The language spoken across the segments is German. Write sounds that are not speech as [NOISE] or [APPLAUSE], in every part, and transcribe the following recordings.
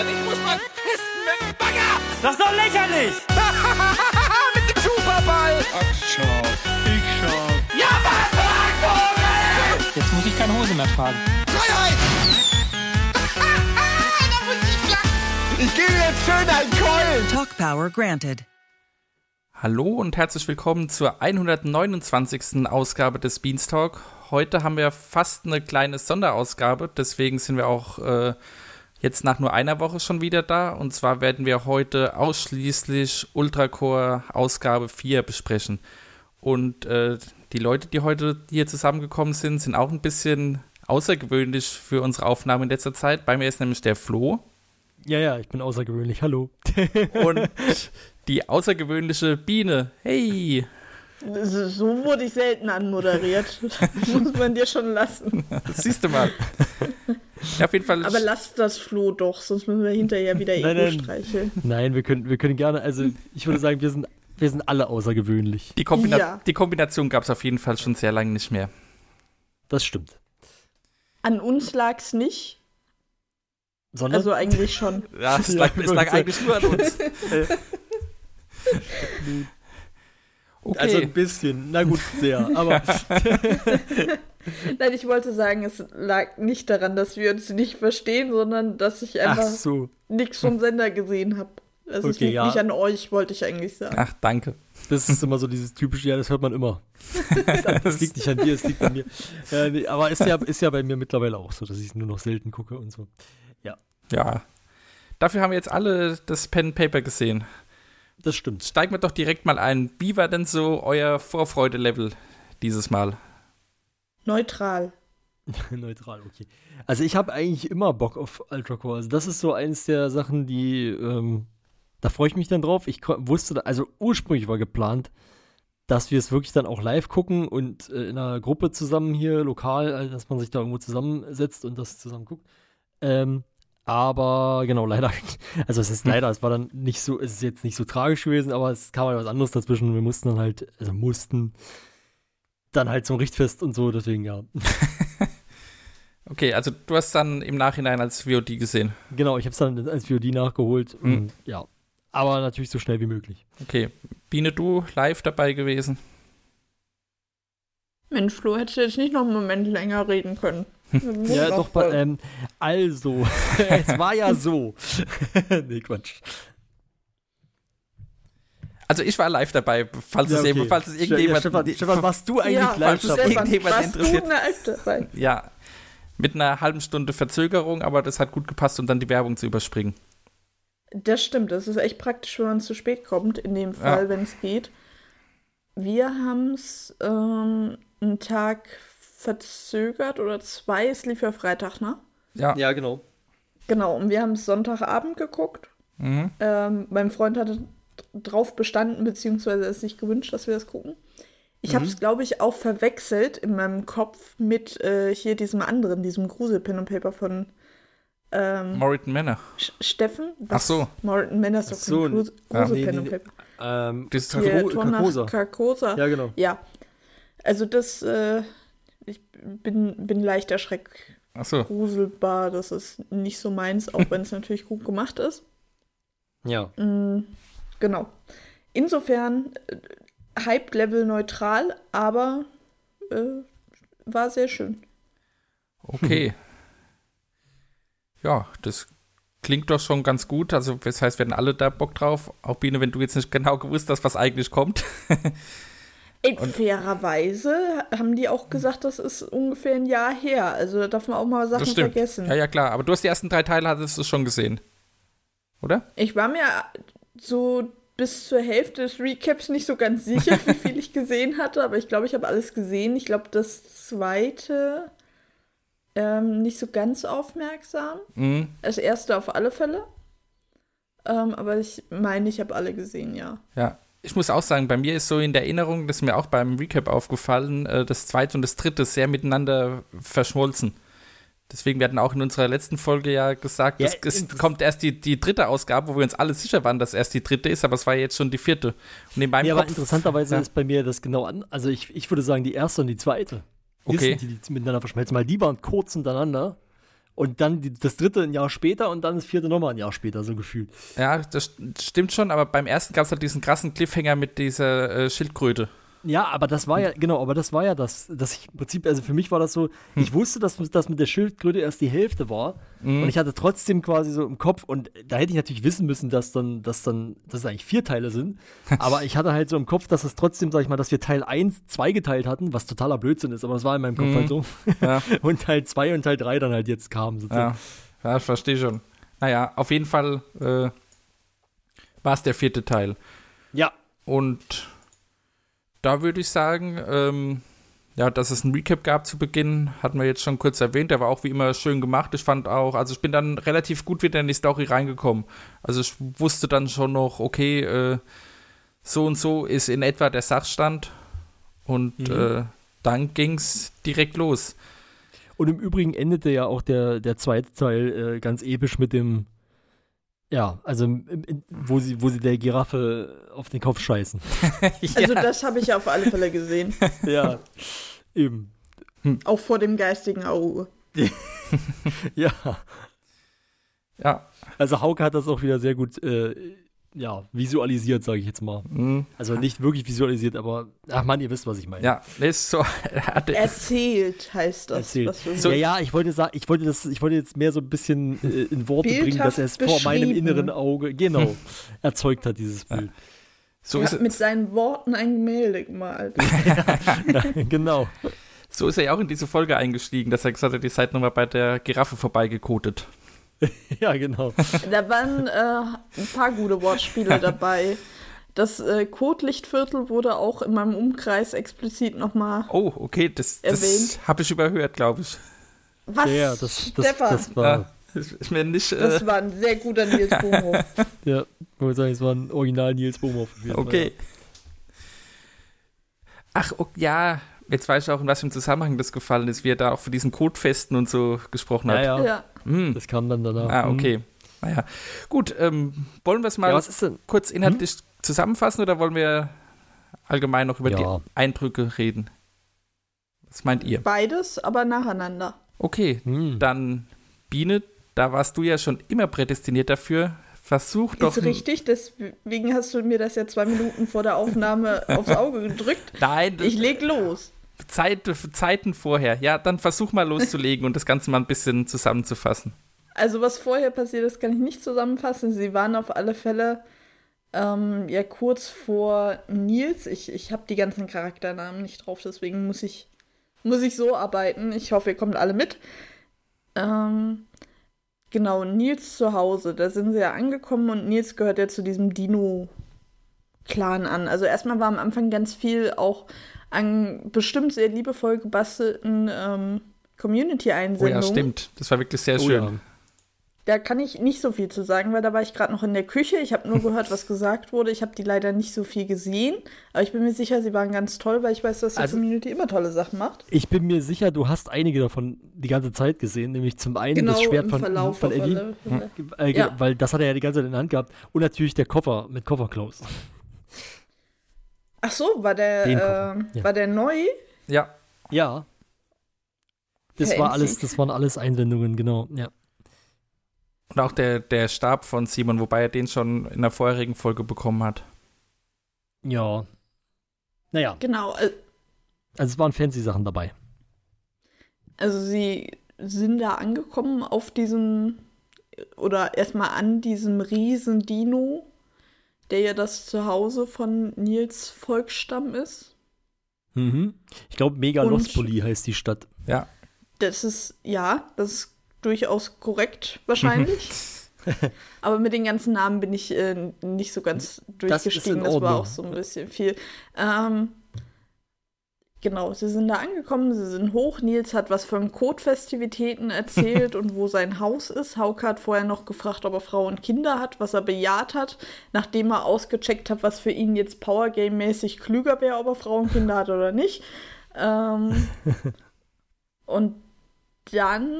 und ich muss mal pissen mit dem Bagger. Das ist doch lächerlich! [LAUGHS] mit dem Superball. Ach, scharf. Ich scharf. Ja, was, Vogel? Jetzt muss ich keine Hose mehr tragen. Freiheit. [LAUGHS] da muss ich lachen. Ich gebe jetzt schön einen Keulen. Talk Power granted. Hallo und herzlich willkommen zur 129. Ausgabe des Beanstalk. Heute haben wir fast eine kleine Sonderausgabe, deswegen sind wir auch äh, jetzt nach nur einer Woche schon wieder da. Und zwar werden wir heute ausschließlich Ultracore Ausgabe 4 besprechen. Und äh, die Leute, die heute hier zusammengekommen sind, sind auch ein bisschen außergewöhnlich für unsere Aufnahme in letzter Zeit. Bei mir ist nämlich der Flo. Ja, ja, ich bin außergewöhnlich. Hallo. [LAUGHS] Und die außergewöhnliche Biene. Hey! So wurde ich selten anmoderiert. [LAUGHS] Das muss man dir schon lassen. Das siehst du mal. Ja, auf jeden Fall. Aber lass das Flo doch, sonst müssen wir hinterher wieder Nein, Ego nein. streicheln. Nein, wir können, wir können gerne, also ich würde sagen, wir sind, wir sind alle außergewöhnlich. die, Kombina Ja. die Kombination gab es auf jeden Fall schon sehr lange nicht mehr. Das stimmt. An uns lag's nicht, Sondern? also eigentlich schon. Ja, es Ja, lag, es lag eigentlich nur an uns. [LAUGHS] [LAUGHS] Okay. also ein bisschen. Na gut, sehr. Aber [LAUGHS] Nein, ich wollte sagen, es lag nicht daran, dass wir uns nicht verstehen, sondern dass ich ach einfach so. nichts vom Sender gesehen habe. Also es Okay, liegt ja. nicht an euch, wollte ich eigentlich sagen. Ach, danke. Das ist immer so dieses typische, ja, das hört man immer. [LAUGHS] Das liegt nicht an dir, es liegt an mir. Äh, nee, aber ist ja, ist ja bei mir mittlerweile auch so, dass ich es nur noch selten gucke und so. Ja. Dafür haben wir jetzt alle das Pen and Paper gesehen. Das stimmt. Steigen wir doch direkt mal ein. Wie war denn so euer Vorfreude-Level dieses Mal? Neutral. [LAUGHS] Neutral, okay. Also ich habe eigentlich immer Bock auf Ultracore. Also das ist so eins der Sachen, die, ähm, da freue ich mich dann drauf. Ich wusste, also ursprünglich war geplant, dass wir es wirklich dann auch live gucken und äh, in einer Gruppe zusammen hier lokal, also dass man sich da irgendwo zusammensetzt und das zusammen guckt. Ähm, aber genau, leider, [LAUGHS] also es ist leider, es war dann nicht so, es ist jetzt nicht so tragisch gewesen, aber es kam halt was anderes dazwischen. Wir mussten dann halt, also mussten dann halt zum Richtfest und so, deswegen ja. [LAUGHS] Okay, also du hast dann im Nachhinein als VOD gesehen. Genau, ich habe es dann als VOD nachgeholt. Mhm. Und, ja. Aber natürlich so schnell wie möglich. Okay. Biene, du live dabei gewesen? Mensch, Flo, hättest du jetzt nicht noch einen Moment länger reden können. Ja, doch, bei, ähm, also, [LAUGHS] es war ja so. [LAUGHS] nee, Quatsch. Also ich war live dabei, falls Ja, es, okay. eben, falls es Ja, irgendjemand... Stefan, Stefan, warst du eigentlich ja, live dabei? Irgendjemand warst interessiert. du live dabei? Ja, mit einer halben Stunde Verzögerung, aber das hat gut gepasst, um dann die Werbung zu überspringen. Das stimmt, das ist echt praktisch, wenn man zu spät kommt, in dem Fall, Ja. wenn es geht. Wir haben es ähm, einen Tag verzögert oder zwei, es lief ja Freitag, ne? Ja. Ja, genau. Genau, und wir haben es Sonntagabend geguckt. Mhm. Ähm, mein Freund hatte drauf bestanden, beziehungsweise es sich gewünscht, dass wir das gucken. Ich Mhm. habe es, glaube ich, auch verwechselt in meinem Kopf mit äh, hier diesem anderen, diesem Grusel-Pen and Paper von ähm, Moritan Manor. Sch- Steffen. Ach so. Morton Manor ist doch so, Grus- ja. Grusel-Pen Nee, and nee, nee. Paper. Ähm, Das ist. Carcosa. ja, genau. Ja. Also das, äh, ich bin, bin leicht erschreckt. Achso. Gruselbar, das ist nicht so meins, auch wenn es [LAUGHS] natürlich gut gemacht ist. Ja. Mm, genau. Insofern äh, Hype-Level neutral, aber äh, war sehr schön. Okay. [LAUGHS] Ja, das klingt doch schon ganz gut. Also, das heißt, wir hatten alle da Bock drauf. Auch Biene, wenn du jetzt nicht genau gewusst hast, was eigentlich kommt. [LAUGHS] Ey, fairerweise haben die auch gesagt, das ist ungefähr ein Jahr her. Also da darf man auch mal Sachen vergessen. Ja, ja, klar. Aber du hast die ersten drei Teile, hattest du schon gesehen. Oder? Ich war mir so bis zur Hälfte des Recaps nicht so ganz sicher, wie viel ich [LAUGHS] gesehen hatte, aber ich glaube, ich habe alles gesehen. Ich glaube, das zweite ähm, nicht so ganz aufmerksam. Mhm. Das erste auf alle Fälle. Ähm, aber ich meine, ich habe alle gesehen, ja. Ja. Ich muss auch sagen, bei mir ist so in der Erinnerung, das ist mir auch beim Recap aufgefallen, äh, das zweite und das dritte sehr miteinander verschmolzen. Deswegen, wir hatten auch in unserer letzten Folge ja gesagt, Ja, es, kommt erst die, die dritte Ausgabe, wo wir uns alle sicher waren, dass erst die dritte ist, aber es war jetzt schon die vierte. Und in meinem Ja, aber Kopf, interessanterweise ja. ist bei mir das genau an. Also ich, ich würde sagen, die erste und die zweite. Die Okay. sind die, die miteinander verschmelzen, weil die waren kurz hintereinander. Und dann die, das dritte ein Jahr später und dann das vierte nochmal ein Jahr später, so gefühlt. Ja, das stimmt schon, aber beim ersten gab es halt diesen krassen Cliffhanger mit dieser äh, Schildkröte. Ja, aber das war ja, genau, aber das war ja das, dass ich im Prinzip, also für mich war das so, Hm. ich wusste, dass das mit der Schildkröte erst die Hälfte war Mhm. und ich hatte trotzdem quasi so im Kopf und da hätte ich natürlich wissen müssen, dass dann, dass dann, dass es eigentlich vier Teile sind, [LAUGHS] aber ich hatte halt so im Kopf, dass es trotzdem, sag ich mal, dass wir Teil 1 zweigeteilt hatten, was totaler Blödsinn ist, aber es war in meinem Kopf Mhm. halt so. Ja. [LAUGHS] Und Teil 2 und Teil 3 dann halt jetzt kamen. sozusagen. Ja, ja ich verstehe schon. Naja, auf jeden Fall äh, war es der vierte Teil. ja. Und da würde ich sagen, ähm, ja, dass es ein Recap gab zu Beginn, hatten wir jetzt schon kurz erwähnt. Der war auch wie immer schön gemacht. Ich fand auch, also ich bin dann relativ gut wieder in die Story reingekommen. Also ich wusste dann schon noch, okay, äh, so und so ist in etwa der Sachstand. Und Mhm. äh, dann ging's direkt los. Und im Übrigen endete ja auch der, der zweite Teil äh, ganz episch mit dem, ja, also wo sie, wo sie der Giraffe auf den Kopf scheißen. [LAUGHS] Also das habe ich auf alle Fälle gesehen. [LAUGHS] ja, eben. Auch vor dem geistigen Auge. [LAUGHS] Ja, Ja, also Hauke hat das auch wieder sehr gut, äh, ja, visualisiert, sage ich jetzt mal. mm, Also nicht wirklich visualisiert, aber, ach man, ihr wisst, was ich meine. ja, ist so. [LAUGHS] er Erzählt heißt das. Erzählt. So- ja, ja, ich wollte sagen, ich wollte das, ich wollte jetzt mehr so ein bisschen äh, in Worte bringen, dass Bildhaft er es vor meinem inneren Auge, genau, [LAUGHS] erzeugt hat, dieses Bild. so, er ist, hat mit seinen Worten ein Gemälde gemalt. [LAUGHS] genau. so ist er ja auch in diese Folge eingestiegen, dass er gesagt hat, ihr seid nochmal bei der Giraffe vorbeigekotet. [LAUGHS] Ja, genau. Da waren äh, ein paar gute Wortspiele dabei. Das äh, Kotlichtviertel wurde auch in meinem Umkreis explizit nochmal. Oh, okay, das, das Erwähnt. habe ich überhört, glaube ich. Was? Ja, das, das, Stefan? das war, Ja, das ist mir nicht. Äh, Das war ein sehr guter Nils [LAUGHS] Bohmhoff. ja, wollte sagen, es war ein Original Nils Bohmhoff. okay. Ach, ok, ja, jetzt weiß ich auch, in was für einem Zusammenhang das gefallen ist, wie er da auch für diesen Codefesten und so gesprochen Ja, hat. ja, Ja. Hm. das kam dann danach. Ah, Hm. okay. Naja. Gut, ähm, wollen wir es mal Ja, was ist denn? kurz inhaltlich zusammenfassen oder wollen wir allgemein noch über Ja. die Eindrücke reden? Was meint ihr? Beides, aber nacheinander. Okay, Hm. dann Biene, da warst du ja schon immer prädestiniert dafür. Versuch doch. Ist richtig, deswegen hast du mir das ja zwei Minuten vor der Aufnahme [LAUGHS] aufs Auge gedrückt. Nein, Ich leg los. Zeit, Zeiten vorher. Ja, dann versuch mal loszulegen und das Ganze mal ein bisschen zusammenzufassen. Also was vorher passiert ist, kann ich nicht zusammenfassen. Sie waren auf alle Fälle ähm, ja kurz vor Nils. Ich, ich habe die ganzen Charakternamen nicht drauf, deswegen muss ich, muss ich so arbeiten. Ich hoffe, ihr kommt alle mit. Ähm, genau, Nils zu Hause. Da sind sie ja angekommen und Nils gehört ja zu diesem Dino-Clan an. Also erstmal war am Anfang ganz viel auch an bestimmt sehr liebevoll gebastelten ähm, Oh Community-Einsendungen. ja, stimmt. Das war wirklich sehr Oh schön. ja. Da kann ich nicht so viel zu sagen, weil da war ich gerade noch in der Küche. Ich habe nur gehört, was [LAUGHS] gesagt wurde. Ich habe die leider nicht so viel gesehen. Aber ich bin mir sicher, sie waren ganz toll, weil ich weiß, dass die Also- Community immer tolle Sachen macht. Ich bin mir sicher, du hast einige davon die ganze Zeit gesehen, nämlich zum einen Genau, das Schwert im von, Verlauf von alle Fälle. äh, Ja. weil das hat er ja die ganze Zeit in der Hand gehabt und natürlich der Koffer mit Kofferklaus. Ach so, war der, äh, ja. war der neu? Ja, Ja. Das Fancy. war alles, das waren alles Einsendungen, genau. Ja. Und auch der, der Stab von Simon, wobei er den schon in der vorherigen Folge bekommen hat. Ja. Naja, Genau. äh, also es waren fancy Sachen dabei. Also sie sind da angekommen auf diesem oder erstmal an diesem riesen Dino, der ja das Zuhause von Nils Volksstamm ist. Mhm. Ich glaube, Und- Megalospoli heißt die Stadt. Ja, Das ist, ja, das ist durchaus korrekt wahrscheinlich. [LAUGHS] Aber mit den ganzen Namen bin ich äh, nicht so ganz Das durchgestiegen. Das, war Ordnung. auch so ein bisschen viel. Ähm, genau, sie sind da angekommen, sie sind hoch. Nils hat was von Code-Festivitäten erzählt [LAUGHS] und wo sein Haus ist. Hauke hat vorher noch gefragt, ob er Frau und Kinder hat, was er bejaht hat, nachdem er ausgecheckt hat, was für ihn jetzt Powergame-mäßig klüger wäre, ob er Frau und Kinder hat oder nicht. Ähm, [LAUGHS] und dann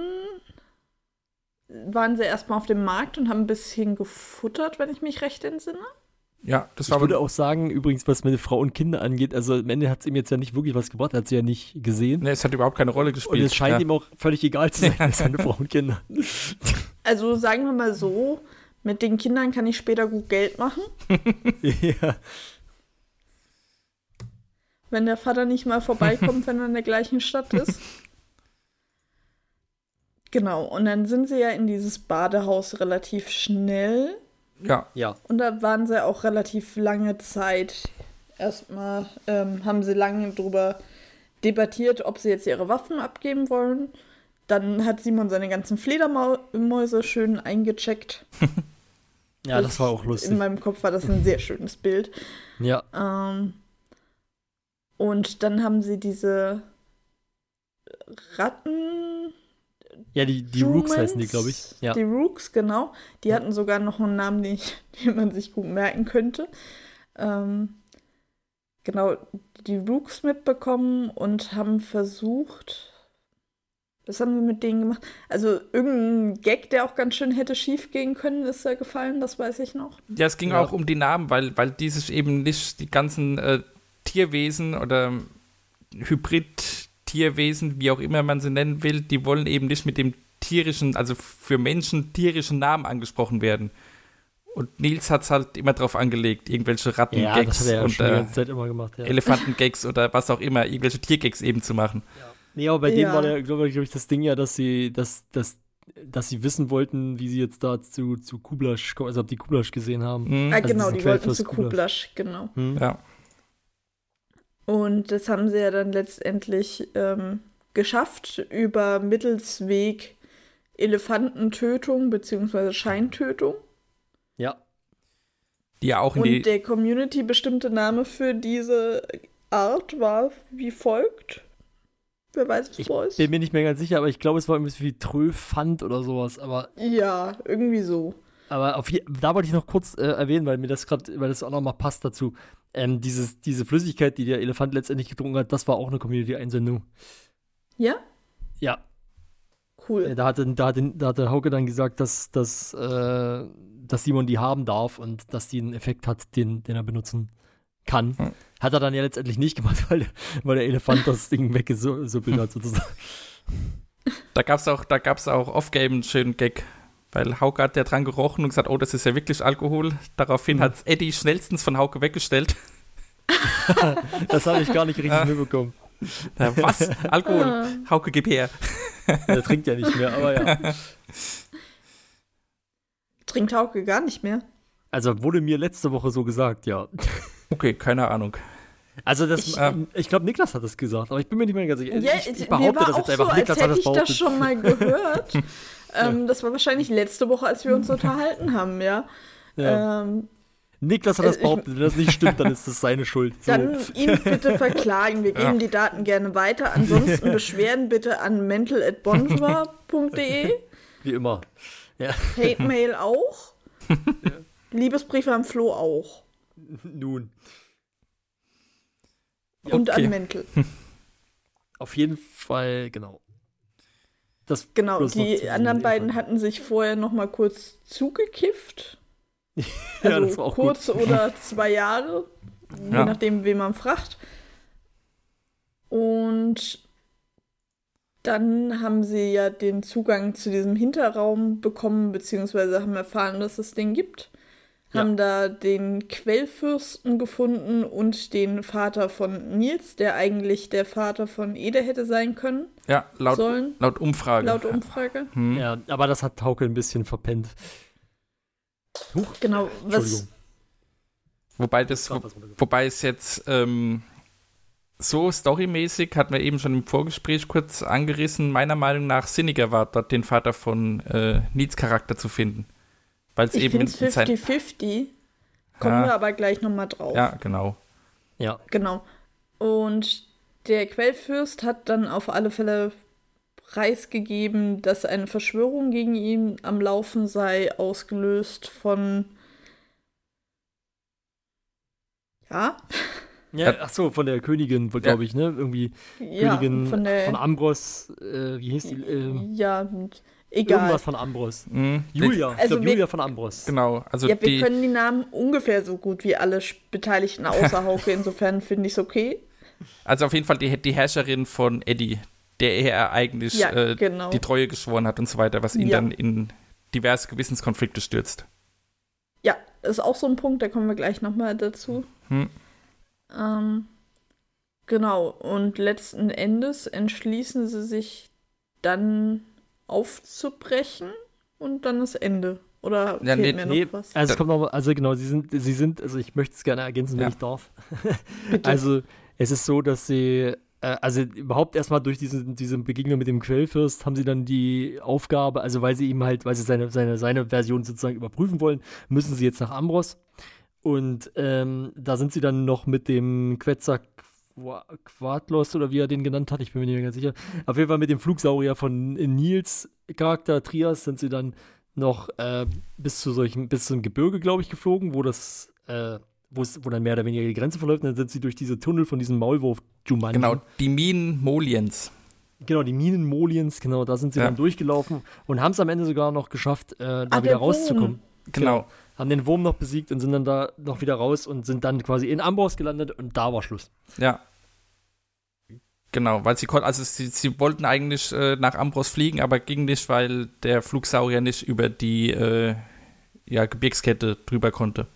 waren sie erstmal auf dem Markt und haben ein bisschen gefuttert, wenn ich mich recht entsinne. Ja, das Ich war würde aber. auch sagen, übrigens, was meine Frau und Kinder angeht, also am Ende hat es ihm jetzt ja nicht wirklich was gebracht, er hat sie ja nicht gesehen. Ne, es hat überhaupt keine Rolle und gespielt. es scheint ja. ihm auch völlig egal zu sein, [LAUGHS] mit seine Frau und Kinder. [LAUGHS] Also sagen wir mal so, mit den Kindern kann ich später gut Geld machen, [LAUGHS] ja. wenn der Vater nicht mal vorbeikommt, wenn er in der gleichen Stadt ist. Genau, und dann sind sie ja in dieses Badehaus relativ schnell ja, ja. und da waren sie auch relativ lange Zeit. Erstmal ähm, haben sie lange drüber debattiert, ob sie jetzt ihre Waffen abgeben wollen. Dann hat Simon seine ganzen Fledermäuse schön eingecheckt. [LAUGHS] Ja, das war auch In lustig. meinem Kopf war das ein sehr schönes Bild. Ja. Ähm, und dann haben sie diese Ratten. Ja, die, die Rooks heißen die, glaube ich. Ja. Die Rooks, genau. Die hatten sogar noch einen Namen, den, ich, [LAUGHS] den man sich gut merken könnte. Ähm, genau, die Rooks mitbekommen und haben versucht. Was haben wir mit denen gemacht? Also irgendein Gag, der auch ganz schön hätte schief gehen können, ist da gefallen, das weiß ich noch. ja, es ging Ja. auch um die Namen, weil, weil die sich eben nicht die ganzen äh, Tierwesen oder Hybrid-Tierwesen, wie auch immer man sie nennen will, die wollen eben nicht mit dem tierischen, also für Menschen tierischen Namen angesprochen werden. Und Nils hat es halt immer drauf angelegt, irgendwelche Ja, Ratten-Gags er ja und äh, gemacht. Ja. Elefanten-Gags oder was auch immer, irgendwelche Tiergags eben zu machen. Nee, aber bei denen Ja. war der, glaube glaub ich, das Ding ja, dass sie, dass, dass, dass sie wissen wollten, wie sie jetzt da zu, zu Kublasch kommen, also ob die Kublasch gesehen haben. Mhm. Ah, Also genau, die wollten zu Kublasch. Kublasch, genau. Hm? Ja. Und das haben sie ja dann letztendlich ähm, geschafft über Mittelsweg Elefantentötung bzw. Scheintötung. Ja. Die ja auch in Und die. der Community bestimmte Name für diese Art war wie folgt. Wer weiß, was Ich vor ist? bin mir nicht mehr ganz sicher, aber ich glaube, es war irgendwie wie Tröfand oder sowas. Aber, Ja, irgendwie so. aber auf da wollte ich noch kurz äh, erwähnen, weil mir das gerade, weil das auch nochmal passt dazu. Ähm, dieses, diese Flüssigkeit, die der Elefant letztendlich getrunken hat, das war auch eine Community-Einsendung. Ja? Ja, Cool. Äh, Da hatte, da, hatte, da hatte Hauke dann gesagt, dass, dass, äh, dass Simon die haben darf und dass die einen Effekt hat, den, den er benutzen kann. Hm. Hat er dann ja letztendlich nicht gemacht, weil, weil der Elefant das Ding weggesuppelt hat, sozusagen. Da gab es auch, da gab's auch off-game einen schönen Gag. Weil Hauke hat ja dran gerochen und gesagt, oh, das ist ja wirklich Alkohol. Daraufhin hat Eddie schnellstens von Hauke weggestellt. [LAUGHS] Das habe ich gar nicht richtig Ah. mitbekommen. Na, Was? [LAUGHS] Alkohol? Hauke, gib her. [LAUGHS] Er trinkt ja nicht mehr, aber ja. Trinkt Hauke gar nicht mehr. Also wurde mir letzte Woche so gesagt, ja. Okay, keine Ahnung. Also das, Ich- ich, ich glaube, Niklas hat das gesagt, aber ich bin mir nicht mehr ganz sicher. Ja, ich, ich behaupte das jetzt einfach. so, als Niklas hat hätte das ich das behauptet. schon mal gehört. Ähm, das war wahrscheinlich letzte Woche, als wir uns unterhalten haben, ja. Ja. Ähm, Niklas hat das äh, behauptet. Wenn das nicht stimmt, dann ist das seine Schuld. So. Dann ihn [LAUGHS] bitte verklagen. Wir geben Ja. die Daten gerne weiter. Ansonsten [LAUGHS] Beschwerden bitte an mental.bonjour.de. Wie immer. Ja. Hate-Mail auch. [LAUGHS] Liebesbriefe an Flo auch. Nun. Und Okay. an Mental. Auf jeden Fall, genau. Das Genau, die anderen beiden hatten sich vorher noch mal kurz zugekifft. [LAUGHS] Ja, Also das war auch kurz oder zwei Jahre, je Ja. nachdem, wen man fragt. Und dann haben sie ja den Zugang zu diesem Hinterraum bekommen, beziehungsweise haben erfahren, dass es den gibt. Haben da den Quellfürsten gefunden und den Vater von Nils, der eigentlich der Vater von Ede hätte sein können, Ja, laut, sollen, laut Umfrage. laut Umfrage. Hm. Ja, aber das hat Hauke ein bisschen verpennt. Huch, Genau, was Entschuldigung. Wobei das, runtergefallen. wobei es jetzt ähm, so storymäßig, hatten wir eben schon im Vorgespräch kurz angerissen, meiner Meinung nach sinniger war, dort den Vater von äh, Needs Charakter zu finden. Weil es ich eben finde in sein. 50-50. Kommen Ja. wir aber gleich nochmal drauf. Ja, genau. Ja, Genau. Und der Quellfürst hat dann auf alle Fälle preisgegeben, dass eine Verschwörung gegen ihn am Laufen sei, ausgelöst von. Ja, Ja, ach so, von der Königin, glaube ich, ne? Irgendwie Ja, Königin von der. von Ambros, äh, wie hieß die? Ähm, ja, und egal. irgendwas von Ambros. Mhm. Julia, ich Also glaube Julia von Ambros. Genau, also ja, wir die, können die Namen ungefähr so gut wie alle Beteiligten außer [LAUGHS] Hauke. Insofern finde ich es okay. also auf jeden Fall die, die Herrscherin von Eddie, der er eigentlich Ja, äh, genau. die Treue geschworen hat und so weiter, was ihn Ja. dann in diverse Gewissenskonflikte stürzt. Ja, ist auch so ein Punkt, da kommen wir gleich nochmal dazu. Hm. Ähm, genau, und letzten Endes entschließen sie sich dann aufzubrechen und dann ist Ende. Oder Ja, fehlt nee, mir Nee, noch was? also es kommt noch, also genau, sie sind, sie sind, also ich möchte es gerne ergänzen, wenn Ja. ich darf. [LAUGHS] Bitte. Also es ist so, dass sie, äh, also überhaupt erstmal durch diese, diese Begegnung mit dem Quellfürst haben sie dann die Aufgabe, also weil sie ihm halt, weil sie seine, seine, seine Version sozusagen überprüfen wollen, müssen sie jetzt nach Ambros. Und ähm, da sind sie dann noch mit dem Quetzal Quadlos oder wie er den genannt hat, ich bin mir nicht mehr ganz sicher. Auf jeden Fall mit dem Flugsaurier von Nils Charakter Trias sind sie dann noch äh, bis zu solchen, bis zum Gebirge, glaube ich, geflogen, wo das, äh, wo es, wo dann mehr oder weniger die Grenze verläuft. Und dann sind sie durch diese Tunnel von diesem Maulwurf Jumanji. Genau, die Minen Moliens. Genau, die Minen Moliens, genau, da sind sie Ja. dann durchgelaufen und haben es am Ende sogar noch geschafft, äh, da Ah, wieder rauszukommen. Genau. Haben den Wurm noch besiegt und sind dann da noch wieder raus und sind dann quasi in Ambros gelandet und da war Schluss. Ja. Genau, weil sie konnten, also sie, sie wollten eigentlich äh, nach Ambros fliegen, aber ging nicht, weil der Flugsaurier nicht über die äh, ja, Gebirgskette drüber konnte.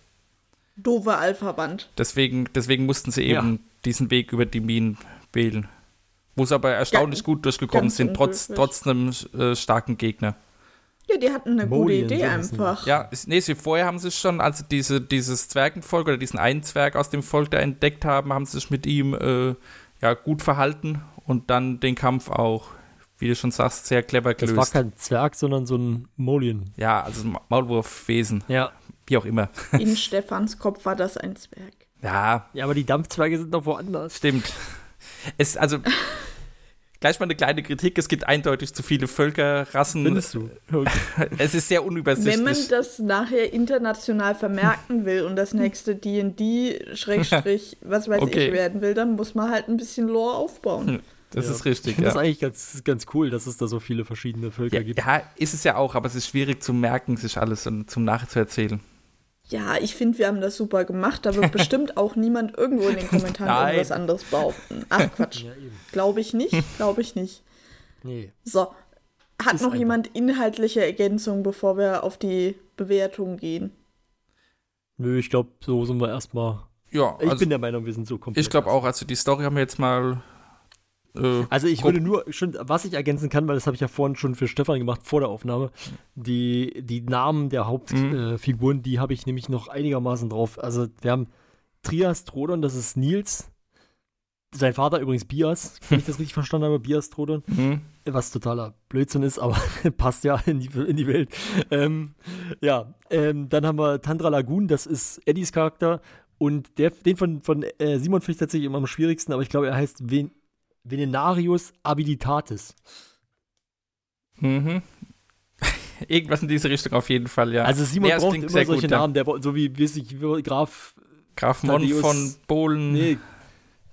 Doofe Alpha-Band. Deswegen, deswegen mussten sie Ja. eben diesen Weg über die Minen wählen. Wo sie aber erstaunlich Ja, gut durchgekommen sind, trotz, trotz einem äh, starken Gegner. Ja, die hatten eine Molien, gute Idee einfach. Ja, ist- nee, sie vorher haben sie schon, also diese, dieses Zwergenvolk oder diesen einen Zwerg aus dem Volk, der entdeckt haben, haben sie sich mit ihm äh, ja, gut verhalten und dann den Kampf auch, wie du schon sagst, sehr clever Das gelöst. war kein Zwerg, sondern so ein Molien. ja, also Ma- Maulwurfwesen, Ja. wie auch immer. [LAUGHS] In Stefans Kopf war das ein Zwerg. Ja, Ja, aber die Dampfzwerge sind noch woanders. stimmt. Es, also, gleich mal eine kleine Kritik, es gibt eindeutig zu viele Völkerrassen. Findest du? Okay. [LAUGHS] Es ist sehr Wenn man unübersichtlich. das nachher international vermerken will und das nächste D&D Schrägstrich, was weiß Okay. ich, werden will, dann muss man halt ein bisschen Lore aufbauen. Das Ja. ist richtig, Ich finde ja. das eigentlich ganz, ganz cool, dass es da so viele verschiedene Völker Ja, gibt. ja, ist es ja auch, aber es ist schwierig zu merken, sich alles und zum Nachzuerzählen. Ja, ich finde, wir haben das super gemacht. Da wird [LAUGHS] bestimmt auch niemand irgendwo in den [LAUGHS] Kommentaren Nein. irgendwas anderes behaupten. Ach [LAUGHS] Quatsch. Ja. Glaube ich nicht. Glaube ich nicht. Nee. So. Hat Ist noch einfach. jemand inhaltliche Ergänzungen, bevor wir auf die Bewertung gehen? Nö, ich glaube, so sind wir erstmal. Ja, Ich also bin der Meinung, wir sind so komplett. ich glaube auch, also die Story haben wir jetzt mal. Äh, Also ich würde nur, schon, was ich ergänzen kann, weil das habe ich ja vorhin schon für Stefan gemacht vor der Aufnahme, die, die Namen der Hauptfiguren, Mhm. äh, die habe ich nämlich noch einigermaßen drauf. Also wir haben Trias Trodon, das ist Nils. Sein Vater übrigens Bias, wenn ich das richtig [LAUGHS] verstanden habe, Bias Trodon. hm, was totaler Blödsinn ist, aber [LAUGHS] passt ja in die, in die Welt. Ähm, ja, ähm, dann haben wir Tandra Lagoon, das ist Eddies Charakter. Und der, den von, von äh, Simon finde ich tatsächlich immer am schwierigsten, aber ich glaube, er heißt Ven Venenarius Habilitatis. mhm. [LAUGHS] Irgendwas in diese Richtung auf jeden Fall, ja. Also Simon Nee, braucht immer sehr solche gut. Namen, der, so wie, wie sich wie Graf. Graf Mon Thaddeus- von Bohlen. Nee.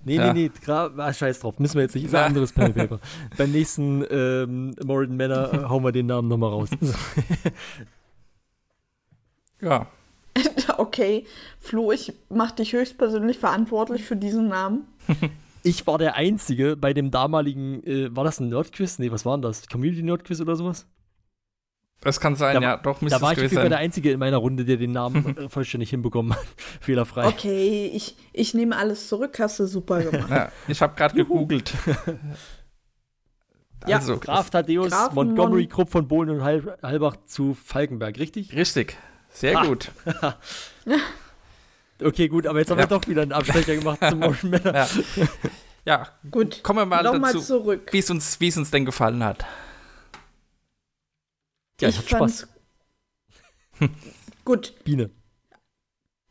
Nee, Ja. nee, nee, Graf, ah, scheiß drauf, müssen wir jetzt nicht, ist ein Ja. anderes Pen Paper. [LAUGHS] Beim nächsten ähm, Morden Männer äh, hauen wir den Namen nochmal raus. [LAUGHS] Ja. okay, Flo, ich mach dich höchstpersönlich verantwortlich für diesen Namen. Ich war der Einzige bei dem damaligen, äh, war das ein Nerdquiz? Nee, was war denn das? Community Nerdquiz oder sowas? Das kann sein, Da- ja, doch, müsste Da war es ich auf gewesen jeden Fall der. Einzige in meiner Runde, der den Namen [LAUGHS] äh, vollständig hinbekommen hat. [LAUGHS] Fehlerfrei. Okay, ich, ich nehme alles zurück, hast du super gemacht. [LAUGHS] Ja, ich habe gerade gegoogelt. Ja, also, Graf Thaddeus Graf Montgomery Mon- Krupp von Bohlen und Heil Heilbach zu Falkenberg, richtig? richtig. Sehr Ah. gut. Okay, gut, aber jetzt haben Ja. wir doch wieder einen Abstecher gemacht zum [LAUGHS] Motion Männer. Ja. ja, Gut, kommen wir mal nochmal dazu, zurück. wie es uns, wie es uns denn gefallen hat. Ja, ich, hatte Spaß. Gut, [LAUGHS] Biene.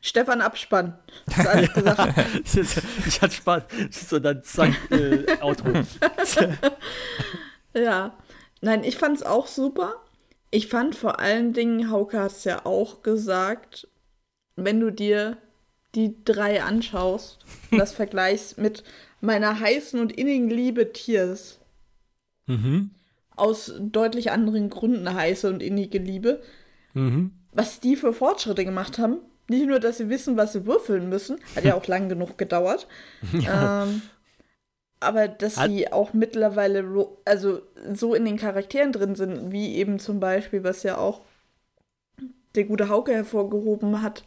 Stefan Abspann. [LAUGHS] Das ist alles gesagt. ich hatte Spaß. So, dann zack, äh, Outro. ja. Nein, ich fand's auch super. Ich fand vor allen Dingen, Hauke hat es ja auch gesagt, wenn du dir die drei anschaust und [LAUGHS] das vergleichst mit meiner heißen und innigen Liebe Tiers, Mhm. aus deutlich anderen Gründen heiße und innige Liebe, Mhm. was die für Fortschritte gemacht haben. Nicht nur, dass sie wissen, was sie würfeln müssen, hat ja [LAUGHS] auch lang genug gedauert. Ähm, aber dass Hat- sie auch mittlerweile also so in den Charakteren drin sind, wie eben zum Beispiel, was ja auch der gute Hauke hervorgehoben hat,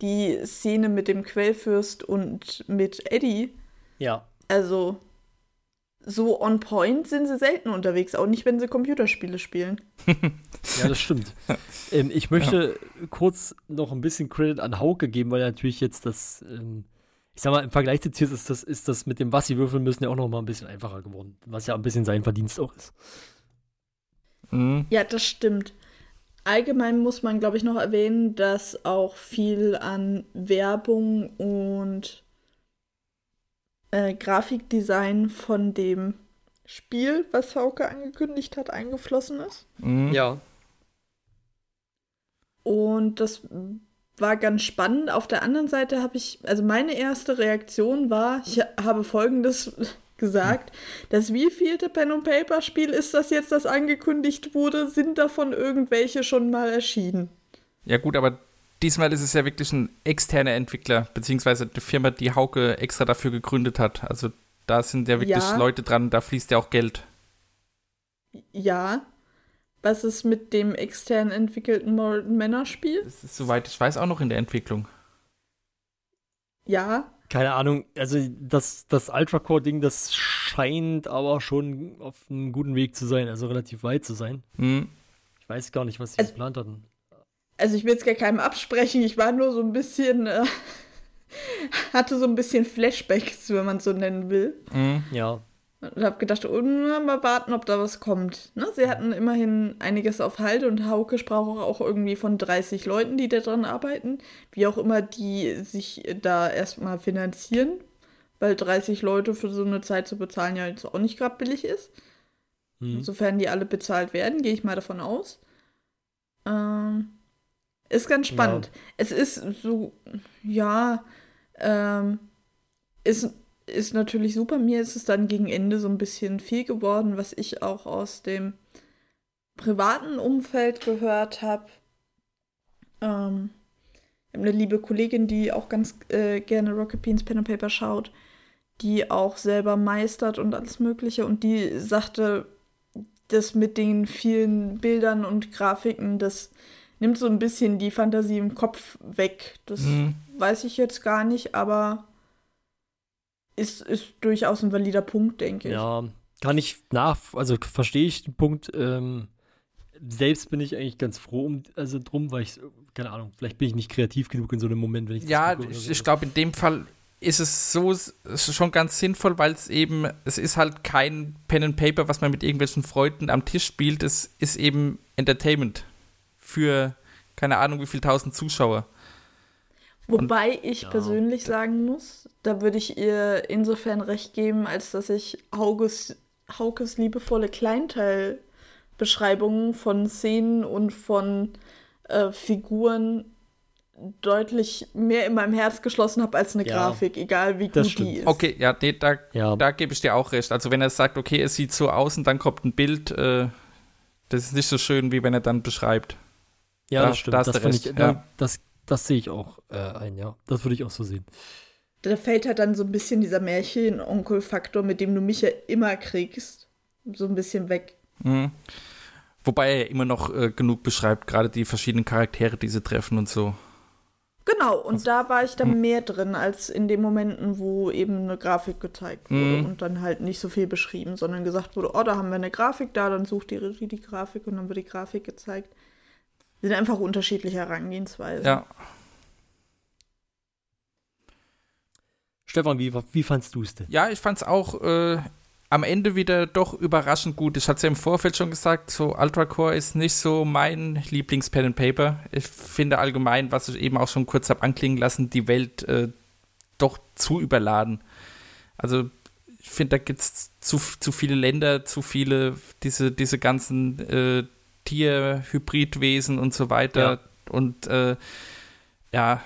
die Szene mit dem Quellfürst und mit Eddie. Ja. Also so on point sind sie selten unterwegs, auch nicht, wenn sie Computerspiele spielen. [LAUGHS] Ja, das stimmt. ähm, ich möchte kurz noch ein bisschen Credit an Hauke geben, weil er natürlich jetzt das, ähm, ich sag mal, im Vergleich zu Tiers ist das, ist das mit dem, was sie würfeln müssen, ja auch noch mal ein bisschen einfacher geworden. Was ja ein bisschen sein Verdienst auch ist. Mhm. Ja, das stimmt. Allgemein muss man, glaube ich, noch erwähnen, dass auch viel an Werbung und äh, Grafikdesign von dem Spiel, was Hauke angekündigt hat, eingeflossen ist. Mhm. Ja. Und das war ganz spannend. Auf der anderen Seite habe ich, also meine erste Reaktion war, ich habe folgendes gesagt, das wievielte Pen and Paper Spiel ist das jetzt, das angekündigt wurde? Sind davon irgendwelche schon mal erschienen? Ja, gut, aber diesmal ist es ja wirklich ein externer Entwickler, beziehungsweise die Firma, die Hauke extra dafür gegründet hat. Also da sind ja wirklich Ja. Leute dran, da fließt ja auch Geld. Ja. Was ist mit dem extern entwickelten Männerspiel? Das ist, soweit ich weiß, auch noch in der Entwicklung. Ja. Keine Ahnung, also das, das Ultra-Core-Ding, das scheint aber schon auf einem guten Weg zu sein, also relativ weit zu sein. Mhm. Ich weiß gar nicht, was sie Also- geplant hatten. Also ich will jetzt gar keinem absprechen, ich war nur so ein bisschen, äh, [LAUGHS] hatte so ein bisschen Flashbacks, wenn man es so nennen will. Mhm. Ja. Und habe gedacht, oh, mal warten, ob da was kommt. Ne? Sie hatten immerhin einiges auf Halde und Hauke sprach auch irgendwie von 30 Leuten, die da dran arbeiten. Wie auch immer, die sich da erstmal finanzieren. Weil 30 Leute für so eine Zeit zu bezahlen ja jetzt auch nicht gerade billig ist. Hm. Sofern die alle bezahlt werden, gehe ich mal davon aus. Ähm, ist ganz spannend. Es ist so, ja, ähm, ist, ist natürlich super. Mir ist es dann gegen Ende so ein bisschen viel geworden, was ich auch aus dem privaten Umfeld gehört habe. Ähm, ich habe eine liebe Kollegin, die auch ganz äh, gerne Rocket Beans Pen and Paper schaut, die auch selber meistert und alles Mögliche. Und die sagte, das mit den vielen Bildern und Grafiken, das nimmt so ein bisschen die Fantasie im Kopf weg. Das Mhm. weiß ich jetzt gar nicht, aber ist, ist durchaus ein valider Punkt, denke ich. Ja, kann ich nach, also verstehe ich den Punkt. Ähm, selbst bin ich eigentlich ganz froh um, also drum, weil ich, keine Ahnung, vielleicht bin ich nicht kreativ genug in so einem Moment, wenn ich das Ja, oder ich, so. ich glaube, in dem Fall ist es so es ist schon ganz sinnvoll, weil es eben, es ist halt kein Pen and Paper, was man mit irgendwelchen Freunden am Tisch spielt. Es ist eben Entertainment für keine Ahnung wie viel tausend Zuschauer. Wobei ich Ja. persönlich sagen muss, da würde ich ihr insofern recht geben, als dass ich Haukes, Haukes liebevolle Kleinteilbeschreibungen von Szenen und von äh, Figuren deutlich mehr in meinem Herz geschlossen habe als eine Ja, Grafik, egal wie das gut die stimmt. ist. Okay, ja, nee, da, Ja, da gebe ich dir auch recht. Also wenn er sagt, okay, es sieht so aus und dann kommt ein Bild, äh, das ist nicht so schön, wie wenn er dann beschreibt. ja, da- das stimmt. da hast das, du fand recht, ich, ja. da, das, das sehe ich auch äh, ein, ja. Das würde ich auch so sehen. Da fällt halt dann so ein bisschen dieser Märchen-Onkel-Faktor, mit dem du mich ja immer kriegst, so ein bisschen weg. Mhm. Wobei er ja immer noch äh, genug beschreibt, gerade die verschiedenen Charaktere, die sie treffen und so. Genau, und Also, da war ich dann hm. mehr drin, als in den Momenten, wo eben eine Grafik gezeigt wurde Hm. und dann halt nicht so viel beschrieben, sondern gesagt wurde, oh, da haben wir eine Grafik da, dann sucht die Regie die Grafik und dann wird die Grafik gezeigt. Sind einfach unterschiedliche Herangehensweisen. Ja, Stefan, wie, wie fandst du es denn? ja ich fand es auch äh, am Ende wieder doch überraschend gut. Ich hatte es ja im Vorfeld schon gesagt, so Ultra Core ist nicht so mein Lieblings-Pen and Paper. Ich finde allgemein, was ich eben auch schon kurz habe anklingen lassen, die Welt äh, doch zu überladen. Also ich finde, da gibt es zu, zu viele Länder, zu viele, diese, diese ganzen äh, Tier-Hybridwesen und so weiter. Ja. Und äh, ja,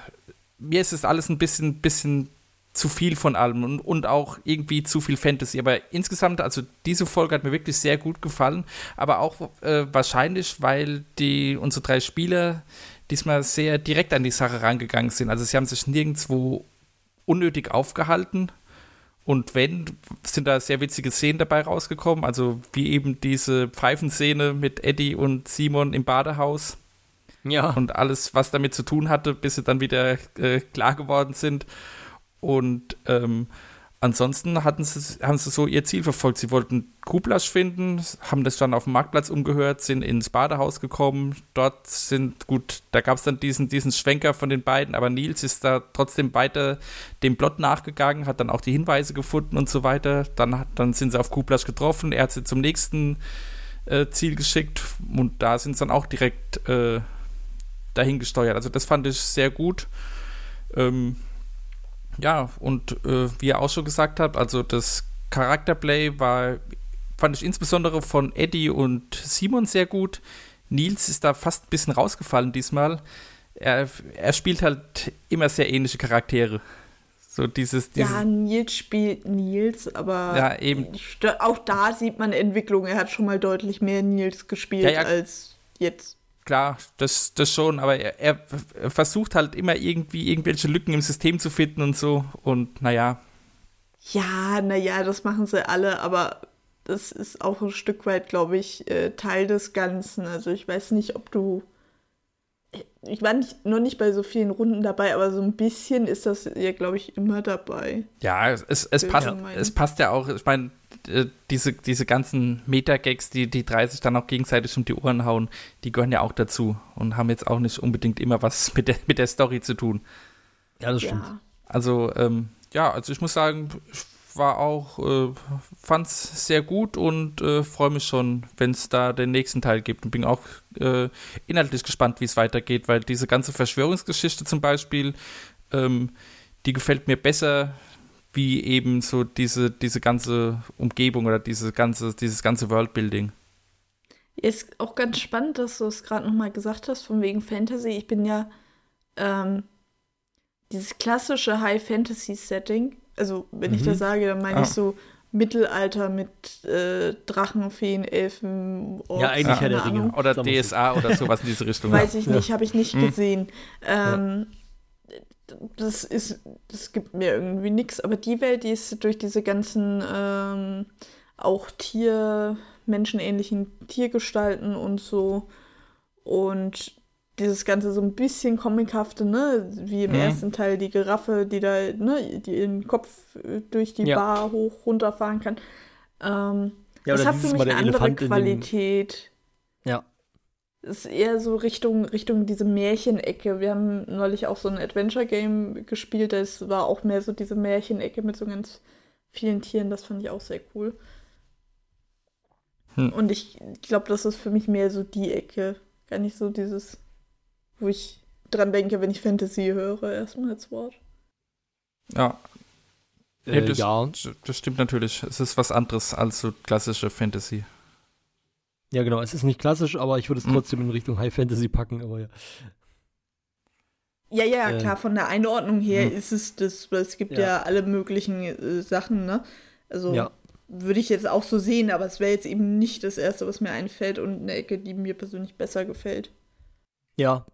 mir ist es alles ein bisschen, bisschen zu viel von allem und, und auch irgendwie zu viel Fantasy. Aber insgesamt, also diese Folge hat mir wirklich sehr gut gefallen. Aber auch äh, wahrscheinlich, weil die unsere drei Spieler diesmal sehr direkt an die Sache rangegangen sind. Also sie haben sich nirgendwo unnötig aufgehalten. Und wenn, sind da sehr witzige Szenen dabei rausgekommen. Also wie eben diese Pfeifenszene mit Eddie und Simon im Badehaus. Ja. Und alles, was damit zu tun hatte, bis sie dann wieder äh, klar geworden sind. Und ähm, ansonsten hatten sie, haben sie so ihr Ziel verfolgt. Sie wollten Kublasch finden, haben das dann auf dem Marktplatz umgehört, sind ins Badehaus gekommen. Dort sind, gut, da gab es dann diesen, diesen Schwenker von den beiden, aber Nils ist da trotzdem weiter dem Plot nachgegangen, hat dann auch die Hinweise gefunden und so weiter. Dann, dann sind sie auf Kublasch getroffen, er hat sie zum nächsten äh, Ziel geschickt und da sind sie dann auch direkt äh, dahin gesteuert. Also das fand ich sehr gut. Ähm, ja, und äh, wie ihr auch schon gesagt habt, also das Charakterplay war, fand ich insbesondere von Eddie und Simon sehr gut. Nils ist da fast ein bisschen rausgefallen diesmal. Er, er spielt halt immer sehr ähnliche Charaktere. So dieses, dieses ja, Nils spielt Nils, aber Ja, eben. auch da sieht man Entwicklung. Er hat schon mal deutlich mehr Nils gespielt Ja, ja. als jetzt. Klar, das, das schon, aber er, er versucht halt immer irgendwie irgendwelche Lücken im System zu finden und so. Und naja, Ja, naja, das machen sie alle, aber das ist auch ein Stück weit, glaube ich, äh, Teil des Ganzen. Also ich weiß nicht, ob du. Ich war nicht, noch nicht bei so vielen Runden dabei, aber so ein bisschen ist das ja, glaube ich, immer dabei. Ja, es, es, passt, es passt ja auch, ich meine, äh, diese, diese ganzen Meta-Gags, die die drei sich dann auch gegenseitig um die Ohren hauen, die gehören ja auch dazu und haben jetzt auch nicht unbedingt immer was [LAUGHS] mit der, mit der Story zu tun. Ja, das stimmt. Ja. Also, ähm, ja, also ich muss sagen, ich war auch, äh, fand's sehr gut und äh, freue mich schon, wenn es da den nächsten Teil gibt und bin auch äh, inhaltlich gespannt, wie es weitergeht, weil diese ganze Verschwörungsgeschichte zum Beispiel, ähm, die gefällt mir besser wie eben so diese, diese ganze Umgebung oder diese ganze, dieses ganze Worldbuilding. Ist auch ganz spannend, dass du es gerade nochmal gesagt hast, von wegen Fantasy. Ich bin ja ähm, dieses klassische High-Fantasy-Setting. Also, wenn ich Mhm. das sage, dann meine Ah. ich so Mittelalter mit äh, Drachen, Feen, Elfen, Orks, Ja, eigentlich Herr der. Ringe. Oder DSA oder sowas in diese Richtung. Weiß ich nicht, habe ich nicht Mhm. gesehen. Ähm, Das ist, das gibt mir irgendwie nichts, aber die Welt, die ist durch diese ganzen ähm, auch Tier, menschenähnlichen Tiergestalten und so und dieses Ganze so ein bisschen comichafte, ne, wie im Mhm. ersten Teil die Giraffe, die da, ne, die ihren Kopf äh, durch die Ja. Bar hoch runterfahren kann. Ähm, Ja, das hat für mich eine andere Elefant Qualität Ja. Ist eher so Richtung, Richtung diese Märchenecke. Wir haben neulich auch so ein Adventure-Game gespielt, das war auch mehr so diese Märchenecke mit so ganz vielen Tieren. Das fand ich auch sehr cool. Hm. Und ich glaube, das ist für mich mehr so die Ecke. Gar nicht so dieses, wo ich dran denke, wenn ich Fantasy höre, erstmal als Wort. Ja, Äh, das, ja. das stimmt natürlich. Es ist was anderes als so klassische Fantasy. Ja, genau. Es ist nicht klassisch, aber ich würde es Mhm. trotzdem in Richtung High Fantasy packen. Aber ja. Ja, ja, Ähm. klar, von der Einordnung her Hm. ist es das, weil es gibt Ja. ja, alle möglichen äh, Sachen, ne? Also Ja. würde ich jetzt auch so sehen, aber es wäre jetzt eben nicht das Erste, was mir einfällt und eine Ecke, die mir persönlich besser gefällt. Ja,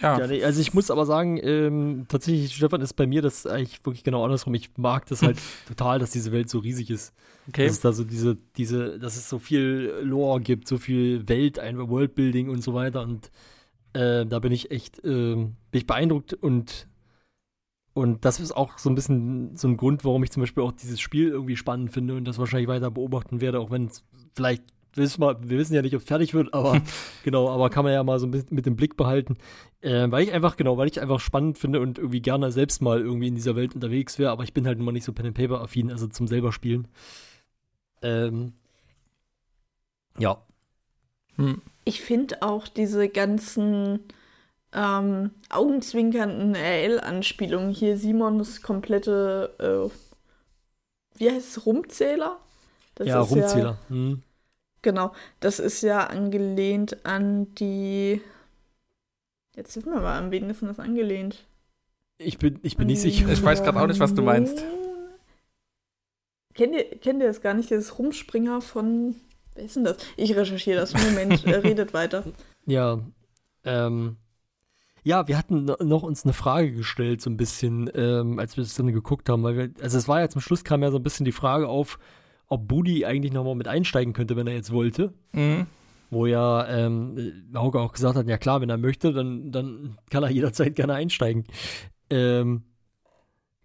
Ja, Ja, nee, also ich muss aber sagen, ähm, tatsächlich, Stefan, ist bei mir das eigentlich wirklich genau andersrum. Ich mag das halt [LAUGHS] total, dass diese Welt so riesig ist. okay. Dass es da so diese, diese, dass es so viel Lore gibt, so viel Welt, ein Worldbuilding und so weiter. Und äh, da bin ich echt, ähm, bin ich beeindruckt und und das ist auch so ein bisschen so ein Grund, warum ich zum Beispiel auch dieses Spiel irgendwie spannend finde und das wahrscheinlich weiter beobachten werde, auch wenn es vielleicht, wissen wir, wir wissen ja nicht, ob es fertig wird, aber [LAUGHS] genau, aber kann man ja mal so ein bisschen mit dem Blick behalten. Äh, weil ich einfach, genau, weil ich einfach spannend finde und irgendwie gerne selbst mal irgendwie in dieser Welt unterwegs wäre, aber ich bin halt immer nicht so Pen and Paper affin, also zum selber spielen. Ähm, ja. Hm. Ich finde auch diese ganzen ähm, augenzwinkernden RL-Anspielungen hier, Simons komplette, äh, wie heißt es, Rumzähler? Das ja, ist Rumzähler. Hm. Genau, das ist ja angelehnt an die Jetzt wissen wir mal, an wen ist denn das angelehnt? Ich bin, ich bin nicht sicher. Ich weiß gerade auch nicht, was du meinst. Kennt ihr, kennt ihr das gar nicht, dieses Rumspringer von. Wer ist denn das? Ich recherchiere das. Moment, äh, [LAUGHS] redet weiter. Ja, ähm, ja, wir hatten no- noch uns eine Frage gestellt, so ein bisschen, ähm, als wir das dann geguckt haben, weil wir, also es war ja zum Schluss kam ja so ein bisschen die Frage auf, ob Budi eigentlich nochmal mit einsteigen könnte, wenn er jetzt wollte. Mhm. Wo ja ähm, Hauke auch gesagt hat, ja klar, wenn er möchte, dann, dann kann er jederzeit gerne einsteigen. Ähm,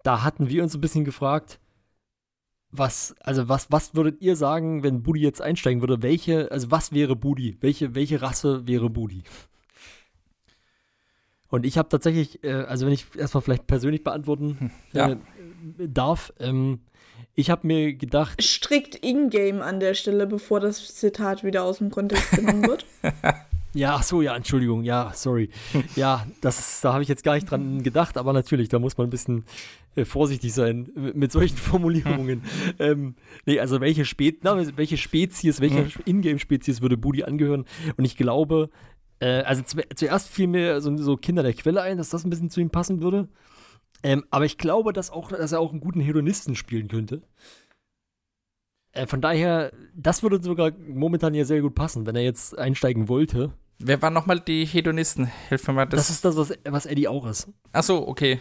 da hatten wir uns ein bisschen gefragt, was, also was, was würdet ihr sagen, wenn Budi jetzt einsteigen würde? Welche, also was wäre Budi? Welche, welche Rasse wäre Budi? Und ich habe tatsächlich, äh, also wenn ich erstmal vielleicht persönlich beantworten Ja. äh, darf, ähm, ich habe mir gedacht, Strikt in-game an der Stelle, bevor das Zitat wieder aus dem Kontext genommen wird. [LAUGHS] Ja, ach so, ja, Entschuldigung, ja, sorry. Ja, das da habe ich jetzt gar nicht dran gedacht, aber natürlich, da muss man ein bisschen äh, vorsichtig sein mit, mit solchen [LAUGHS] Formulierungen. ähm, nee, also welche, Spe na, welche Spezies, welcher Ingame-Spezies würde Budi angehören? Und ich glaube, äh, also zu, zuerst fiel mir so, so Kinder der Quelle ein, dass das ein bisschen zu ihm passen würde. Ähm, aber ich glaube, dass, auch, dass er auch einen guten Hedonisten spielen könnte. Äh, von daher, das würde sogar momentan ja sehr gut passen, wenn er jetzt einsteigen wollte. Wer waren nochmal die Hedonisten? Hilf mir mal. Das, Das, ist das, was, was Eddie auch ist. Ach so, okay.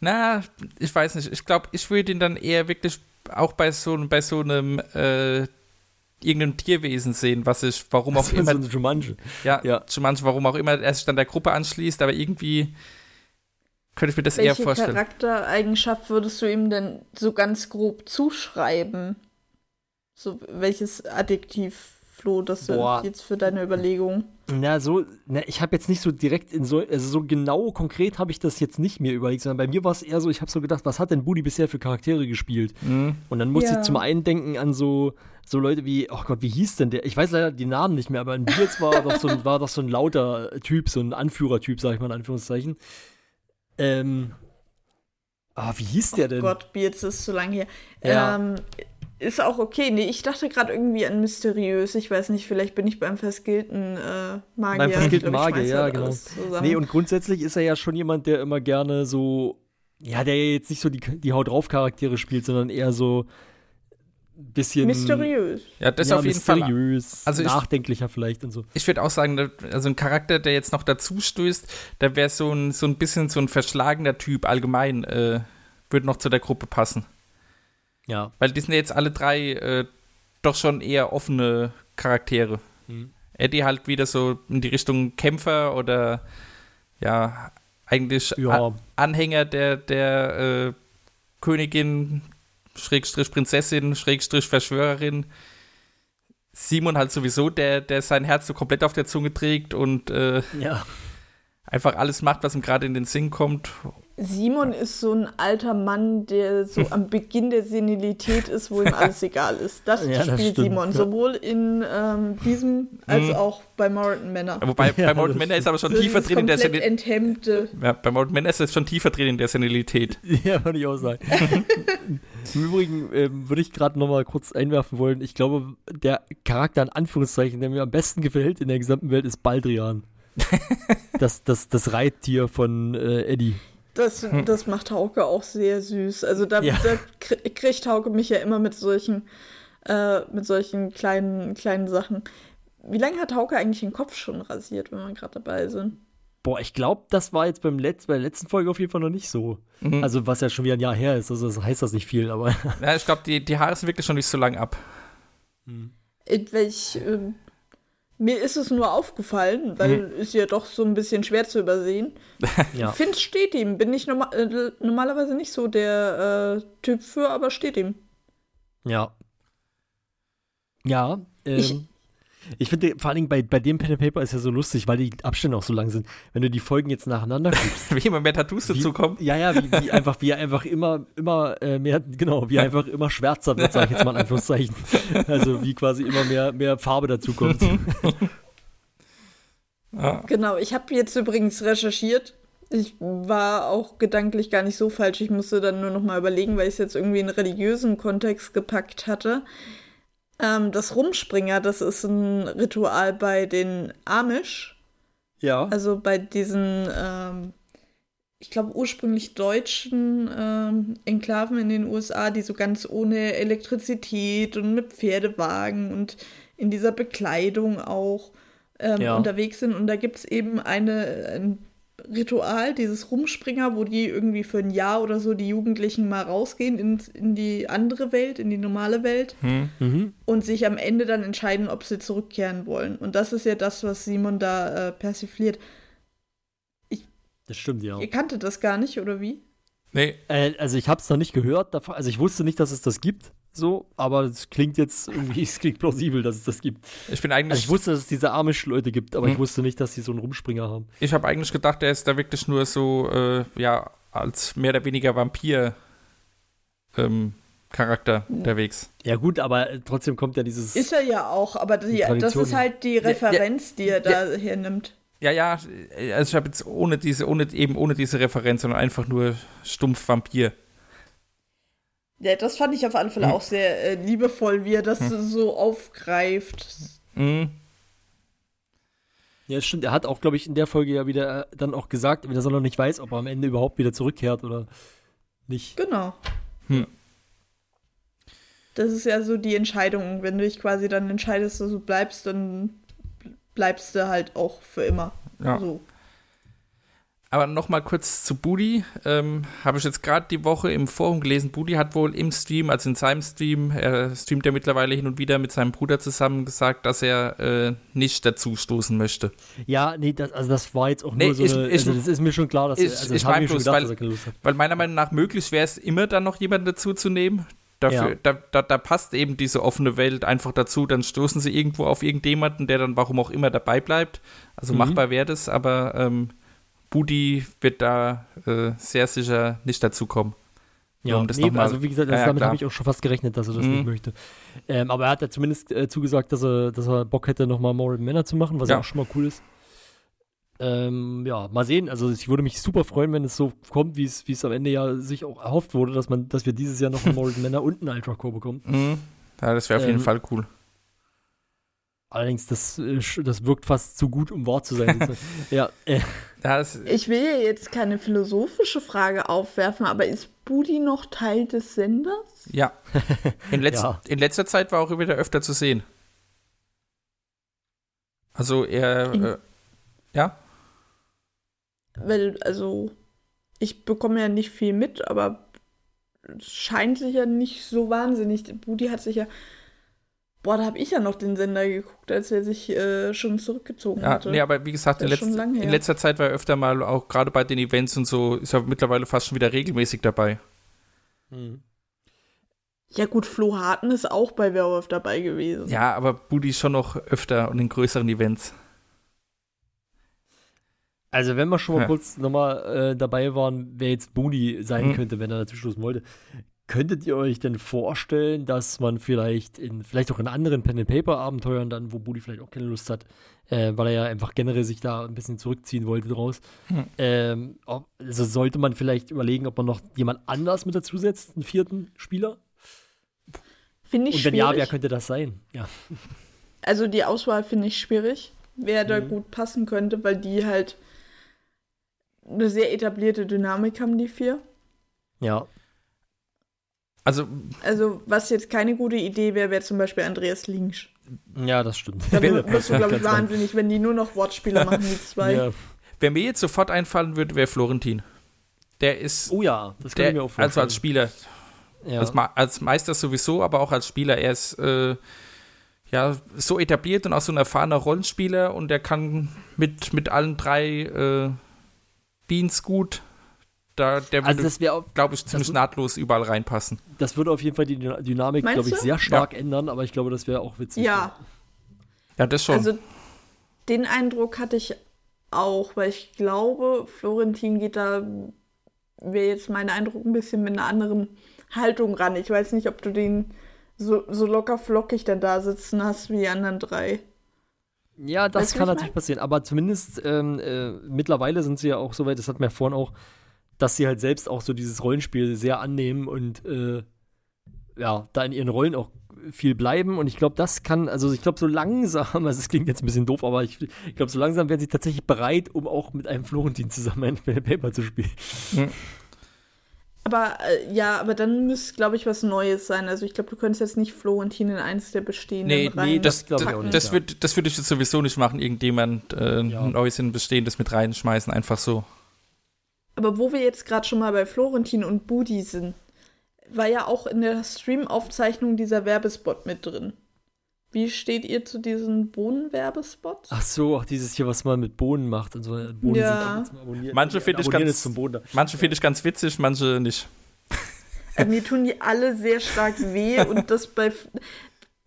Na, ich weiß nicht. Ich glaube, ich würde ihn dann eher wirklich auch bei so, bei so einem äh, irgendeinem Tierwesen sehen, was ich, warum auch so, immer, so Jumanji. ja, ja. Jumanji, warum auch immer er sich dann der Gruppe anschließt, aber irgendwie könnte ich mir das eher Welche vorstellen. Charaktereigenschaft würdest du ihm denn so ganz grob zuschreiben? So, welches Adjektiv, Flo, das Boah. jetzt für deine Überlegung? Na, so, na, ich habe jetzt nicht so direkt in so, also so genau konkret habe ich das jetzt nicht mir überlegt, sondern bei mir war es eher so, ich habe so gedacht, was hat denn Budi bisher für Charaktere gespielt? Mhm. Und dann musste Ja. ich zum einen denken an so, so Leute wie, oh Gott, wie hieß denn der? Ich weiß leider die Namen nicht mehr, aber in Beards war doch so ein, war doch so ein lauter Typ, so ein Anführertyp, sag ich mal in Anführungszeichen. Ähm, ah, wie hieß der denn? Oh Gott, Beards ist zu lang her. Ja. Ähm, ist auch okay. Nee, ich dachte gerade irgendwie an mysteriös. Ich weiß nicht, vielleicht bin ich beim verskillten äh, Magier. Beim verskillten Magier, ja, halt genau. Nee, und grundsätzlich ist er ja schon jemand, der immer gerne so, ja, der jetzt nicht so die, die Haut drauf Charaktere spielt, sondern eher so bisschen mysteriös. Ja, das ja, auf jeden Fall. mysteriös, Also ich- nachdenklicher vielleicht und so. Ich würde auch sagen, da- also ein Charakter, der jetzt noch dazu stößt, der wäre so ein, so ein bisschen so ein verschlagener Typ allgemein, äh, würde noch zu der Gruppe passen. Ja. Weil die sind ja jetzt alle drei äh, doch schon eher offene Charaktere. Mhm. Eddie halt wieder so in die Richtung Kämpfer oder ja, eigentlich Ja. Anhänger der, der äh, Königin, Schrägstrich Prinzessin, Schrägstrich Verschwörerin. Simon halt sowieso, der, der sein Herz so komplett auf der Zunge trägt und äh, Ja. einfach alles macht, was ihm gerade in den Sinn kommt. Simon ist so ein alter Mann, der so am [LAUGHS] Beginn der Senilität ist, wo ihm alles egal ist. Das Ja, das spielt stimmt, Simon, ja. sowohl in ähm, diesem als Mhm. auch bei Morton Manor. Wobei Ja, bei Morton das Manor ist aber schon So tiefer drin in der Senilität. enthemmte. Ja, bei Morton Manor ist es schon tiefer drin in der Senilität. [LAUGHS] Ja, würde ich auch sagen. [LAUGHS] Im Übrigen ähm, würde ich gerade noch mal kurz einwerfen wollen. Ich glaube, der Charakter in Anführungszeichen, der mir am besten gefällt in der gesamten Welt, ist Baldrian. [LAUGHS] das, das, das Reittier von äh, Eddie. Das, das macht Hauke auch sehr süß. Also da, Ja. da krie- kriegt Hauke mich ja immer mit solchen, äh, mit solchen kleinen, kleinen Sachen. Wie lange hat Hauke eigentlich den Kopf schon rasiert, wenn wir gerade dabei sind? Boah, ich glaube, das war jetzt beim Letz bei der letzten Folge auf jeden Fall noch nicht so. Mhm. Also, was ja schon wieder ein Jahr her ist, also das heißt das nicht viel, aber. [LAUGHS] Ja, ich glaube, die, die Haare sind wirklich schon nicht so lang ab. In welch, ähm, mir ist es nur aufgefallen, weil Mhm. ist ja doch so ein bisschen schwer zu übersehen. [LAUGHS] ja. Ich finde, es steht ihm. Bin ich norma äh, normalerweise nicht so der äh, Typ für, aber steht ihm. Ja. Ja, ähm, Ich- ich, finde vor allen Dingen bei, bei dem Pen and Paper ist ja so lustig, weil die Abstände auch so lang sind. Wenn du die Folgen jetzt nacheinander guckst. [LAUGHS] Wie immer mehr Tattoos dazukommen. Ja, ja, wie, wie einfach, wie einfach immer, immer äh, mehr, genau, wie einfach immer schwärzer wird, sag ich jetzt mal in Anführungszeichen. [LAUGHS] Also wie quasi immer mehr, mehr Farbe dazu kommt. [LAUGHS] Ja. Genau, ich habe jetzt übrigens recherchiert. Ich war auch gedanklich gar nicht so falsch. Ich musste dann nur noch mal überlegen, weil ich es jetzt irgendwie in einen religiösen Kontext gepackt hatte. Ähm, das Rumspringer, das ist ein Ritual bei den Amish. Ja. Also bei diesen, ähm, ich glaube, ursprünglich deutschen ähm, Enklaven in den USA, die so ganz ohne Elektrizität und mit Pferdewagen und in dieser Bekleidung auch ähm, Ja. unterwegs sind. Und da gibt es eben eine, ein Ritual, dieses Rumspringer, wo die irgendwie für ein Jahr oder so die Jugendlichen mal rausgehen in, in die andere Welt, in die normale Welt Mhm. und sich am Ende dann entscheiden, ob sie zurückkehren wollen. Und das ist ja das, was Simon da äh, persifliert. Das stimmt, ja. Ihr kanntet das gar nicht, oder wie? Nee, Äh, also ich habe es noch nicht gehört, also ich wusste nicht, dass es das gibt, so, aber es klingt jetzt irgendwie, [LAUGHS] es klingt plausibel, dass es das gibt. ich bin eigentlich. Also ich wusste, dass es diese Amish-Leute gibt, aber Hm. ich wusste nicht, dass die so einen Rumspringer haben. Ich habe eigentlich gedacht, er ist da wirklich nur so, äh, ja, als mehr oder weniger Vampir ähm, Charakter unterwegs. Ja gut, aber trotzdem kommt ja dieses. Ist er ja auch, aber die, das ist halt die ja, Referenz, die er da hernimmt. Ja, ja, also ich habe jetzt ohne diese, ohne eben ohne diese Referenz, sondern einfach nur stumpf Vampir. Ja, das fand ich auf alle Fälle Hm. auch sehr äh, liebevoll, wie er das so aufgreift. Mhm. ja, das stimmt. Er hat auch, glaube ich, in der Folge ja wieder äh, dann auch gesagt, dass er noch nicht weiß, ob er am Ende überhaupt wieder zurückkehrt oder nicht. Genau. Hm. Das ist ja so die Entscheidung. Wenn du dich quasi dann entscheidest, dass du bleibst, dann bleibst du halt auch für immer. Ja. So. Aber nochmal kurz zu Budi. Ähm, Habe ich jetzt gerade die Woche im Forum gelesen. Budi hat wohl im Stream, also in seinem Stream, er streamt ja mittlerweile hin und wieder mit seinem Bruder zusammen gesagt, dass er äh, nicht dazu stoßen möchte. Ja, nee, das, also das war jetzt auch Nee, nur so ich- eine, ich- also das ist mir schon klar, dass ich- also ich das hab mein mir schon bloß, gedacht, weil- dass er keine Lust hat. Weil meiner Meinung nach möglich wäre es immer dann noch jemanden dazu zu nehmen. Dafür, Ja. da, da, da passt eben diese offene Welt einfach dazu. Dann stoßen sie irgendwo auf irgendjemanden, der dann warum auch immer dabei bleibt. Also Mhm. machbar wäre das, aber ähm, Budi wird da äh, sehr sicher nicht dazu kommen. Ja, um das nee, mal- also wie gesagt, das, ja, damit habe ich auch schon fast gerechnet, dass er das Mhm. nicht möchte. Ähm, aber er hat ja zumindest äh, zugesagt, dass er, dass er Bock hätte, nochmal Moral Männer zu machen, was ja Ja. auch schon mal cool ist. Ähm, ja, mal sehen. Also ich würde mich super freuen, wenn es so kommt, wie es wie es am Ende ja sich auch erhofft wurde, dass man, dass wir dieses Jahr noch einen Moral Männer und einen Ultra Core bekommen. [LAUGHS] Mhm. Ja, das wäre auf jeden Ähm, Fall cool. Allerdings, das, äh, das wirkt fast zu gut, um wahr zu sein. [LAUGHS] ja, äh, Ja, das, Ich will ja jetzt keine philosophische Frage aufwerfen, aber ist Budi noch Teil des Senders? ja. [LAUGHS] In, letz Ja. in letzter Zeit war er auch wieder öfter zu sehen. Also er, äh, ja, Weil, also, ich bekomme ja nicht viel mit, aber es scheint sich ja nicht so wahnsinnig. Budi hat sich ja. Boah, da habe ich ja noch den Sender geguckt, als er sich äh, schon zurückgezogen ja, hatte. nee, aber wie gesagt, in, letz in letzter Zeit war er öfter mal auch gerade bei den Events und so, ist er mittlerweile fast schon wieder regelmäßig dabei. Ja, gut, Flo Harten ist auch bei Werwolf dabei gewesen. Ja, aber Budi schon noch öfter und in größeren Events. Also, wenn wir schon mal Ja. kurz nochmal äh, dabei waren, wer jetzt Booty sein Mhm. könnte, wenn er dazu stoßen wollte, könntet ihr euch denn vorstellen, dass man vielleicht in, vielleicht auch in anderen Pen-and-Paper-Abenteuern dann, wo Booty vielleicht auch keine Lust hat, äh, weil er ja einfach generell sich da ein bisschen zurückziehen wollte draus, Mhm. ähm, ob, also sollte man vielleicht überlegen, ob man noch jemand anders mit dazu setzt, einen vierten Spieler? Finde ich Und wenn schwierig. ja, wer könnte das sein? Ja. Also die Auswahl finde ich schwierig, wer da Mhm. gut passen könnte, weil die halt eine sehr etablierte Dynamik haben, die vier. Ja. Also, Also, was jetzt keine gute Idee wäre, wäre zum Beispiel Andreas Linksch. Ja, das stimmt. Da wirst du, glaube ich, [LAUGHS] wahnsinnig, wenn die nur noch Wortspiele [LAUGHS] machen, die zwei. Ja. wer mir jetzt sofort einfallen würde, wäre Florentin. Der ist, Oh ja, das kann ich mir der, auch vorstellen. also als Spieler, ja. als, als Meister sowieso, aber auch als Spieler. Er ist äh, ja so etabliert und auch so ein erfahrener Rollenspieler und er kann mit, mit allen drei äh, Beans gut. Da, der also würde, das wäre glaube ich, ziemlich nahtlos überall reinpassen. Das würde auf jeden Fall die Dyna- Dynamik, glaube ich, sehr stark ändern, aber ich glaube, das wäre auch witzig. Ja, Ja, das schon. also den Eindruck hatte ich auch, weil ich glaube, Florentin geht da, wäre jetzt mein Eindruck, ein bisschen mit einer anderen Haltung ran. Ich weiß nicht, ob du den so, so locker flockig dann da sitzen hast wie die anderen drei. Ja, das Weißt kann natürlich passieren. Aber zumindest ähm, äh, mittlerweile sind sie ja auch so weit, das hatten wir vorhin auch, dass sie halt selbst auch so dieses Rollenspiel sehr annehmen und äh, ja, da in ihren Rollen auch viel bleiben und ich glaube, das kann, also ich glaube, so langsam, [LAUGHS] also es klingt jetzt ein bisschen doof, aber ich, ich glaube, so langsam werden sie tatsächlich bereit, um auch mit einem Florentin zusammen ein Paper zu spielen. Aber äh, ja, aber dann müsste, glaube ich, was Neues sein. Also ich glaube, du könntest jetzt nicht Florentin in eins der bestehenden Nee, rein nee, das, glaub das, ich auch nicht, das, ja. würd, würde ich jetzt sowieso nicht machen, irgendjemand äh, Ja. ein neues in Bestehendes mit reinschmeißen, einfach so. Aber wo wir jetzt gerade schon mal bei Florentin und Budi sind, war ja auch in der Stream-Aufzeichnung dieser Werbespot mit drin. Wie steht ihr zu diesen Bohnen-Werbespots? Ach so, auch dieses hier, was man mit Bohnen macht und so. Bohnen Ja. sind zum Abonnieren. Manche finde ich ganz-. Manche finde ich ganz witzig, manche nicht. Äh, mir tun die alle sehr stark weh und das bei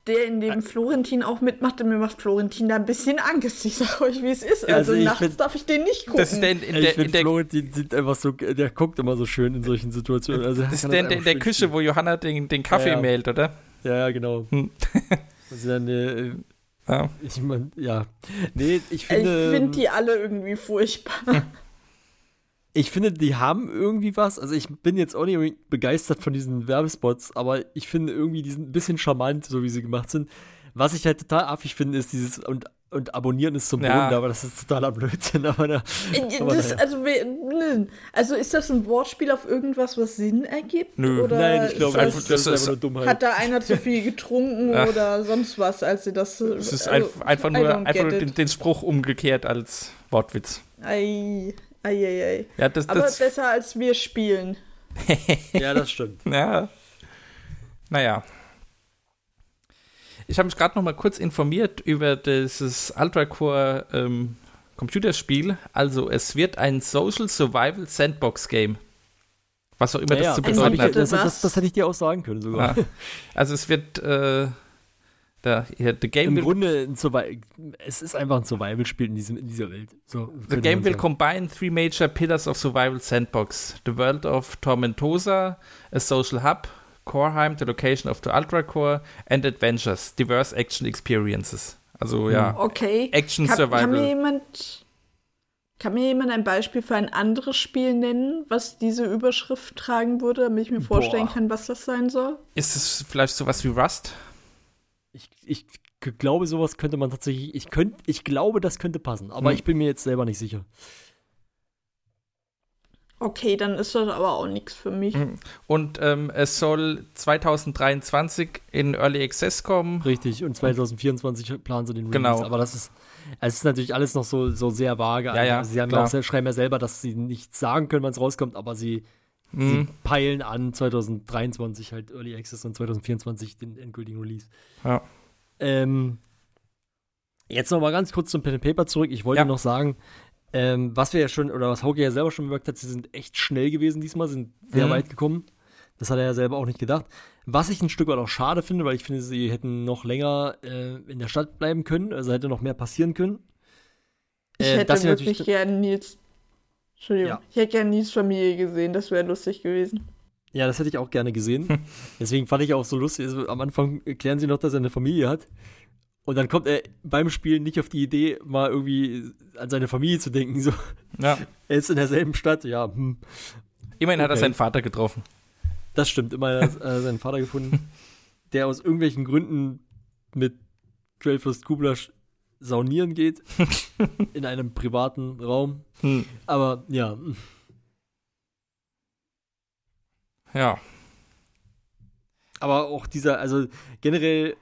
der, in dem Florentin auch mitmacht, und mir macht Florentin da ein bisschen Angst. Ich sag euch, wie es ist. Ja, also Also, ich nachts find- darf ich den nicht gucken. Das ist der in, in ich der, in finde, Florentin sieht einfach so, der guckt immer so schön in solchen Situationen. Also, das ist der, in der, in der schön Küche, wo Johanna den, den Kaffee Ja, ja. mählt, oder? Ja, ja, genau. Hm. [LAUGHS] Also dann, äh, Ja. ich meine, ja. Nee, ich ich finde. finde die alle irgendwie furchtbar. Ich finde, die haben irgendwie was. Also ich bin jetzt auch nicht begeistert von diesen Werbespots, aber ich finde irgendwie, die sind ein bisschen charmant, so wie sie gemacht sind. Was ich halt total affig finde, ist dieses und, und abonnieren ist zum Ja. Boden, aber das ist totaler Blödsinn. [LAUGHS] Aber da, Äh, aber Das, naja. also, also ist das ein Wortspiel auf irgendwas, was Sinn ergibt? Nö. Oder Nein, ich glaube, das, das, das ist einfach nur Dummheit. hat da einer zu viel getrunken [LAUGHS] oder sonst was, als sie das. Es ist also, einf- einfach nur, einfach nur den, den Spruch umgekehrt als Wortwitz. Ei, ei, ei, ei. Ja, das, Aber das, besser als wir spielen. [LAUGHS] ja, das stimmt. Ja. Naja. Ich habe mich gerade noch mal kurz informiert über dieses Ultra-Core ähm, Computerspiel. Also es wird ein Social Survival Sandbox Game. Was auch immer Ja, das zu das, bedeuten ich, hat. bitte das, das, das hätte ich dir auch sagen können sogar. Ja. Also es wird äh, da, hier, the game Im will, Grunde, ein es ist einfach ein Survival-Spiel in, diesem, in dieser Welt. So, the game will combine three major pillars of survival sandbox: the world of Tormentosa, a social hub, Coreheim, the location of the Ultra Core, and adventures, diverse action experiences. Also ja, Okay. Action kann, Survival. Kann mir jemand. Kann mir jemand ein Beispiel für ein anderes Spiel nennen, was diese Überschrift tragen würde, damit ich mir vorstellen Boah. kann, was das sein soll? Ist es vielleicht sowas wie Rust? Ich, ich glaube, sowas könnte man tatsächlich. Ich, könnt, ich glaube, das könnte passen, aber Hm. ich bin mir jetzt selber nicht sicher. Okay, dann ist das aber auch nichts für mich. Mhm. Und ähm, es soll 2023 in Early Access kommen. Richtig, und 2024 planen sie den Release. Genau. Aber das ist, es ist natürlich alles noch so, so sehr vage. Ja, ja, Also sie haben klar. auch, schreiben ja selber, dass sie nichts sagen können, wann es rauskommt, aber sie, Mhm. sie peilen an 2023 halt Early Access und 2024 den endgültigen Release. Ja. Ähm, jetzt noch mal ganz kurz zum Pen and Paper zurück. Ich wollte Ja. noch sagen, ähm, was wir ja schon, oder was Hauke ja selber schon bemerkt hat, sie sind echt schnell gewesen diesmal, sind sehr Mhm. weit gekommen. Das hat er ja selber auch nicht gedacht. Was ich ein Stück weit auch schade finde, weil ich finde, sie hätten noch länger äh, in der Stadt bleiben können, also hätte noch mehr passieren können. Ich Äh, hätte wirklich natürlich- gerne Nils. Entschuldigung. Ja. Ich hätte gerne Nils Familie gesehen, das wäre lustig gewesen. Ja, das hätte ich auch gerne gesehen. [LAUGHS] Deswegen fand ich auch so lustig. Also, am Anfang erklären sie noch, dass er eine Familie hat. Und dann kommt er beim Spielen nicht auf die Idee, mal irgendwie an seine Familie zu denken. So, Ja. er ist in derselben Stadt, ja. Hm. Immerhin hat er Okay. seinen Vater getroffen. Das stimmt. Immer äh, seinen Vater gefunden, [LAUGHS] der aus irgendwelchen Gründen mit Greyfürst Kublasch saunieren geht. [LAUGHS] in einem privaten Raum. Hm. Aber ja, Ja. Aber auch dieser, also generell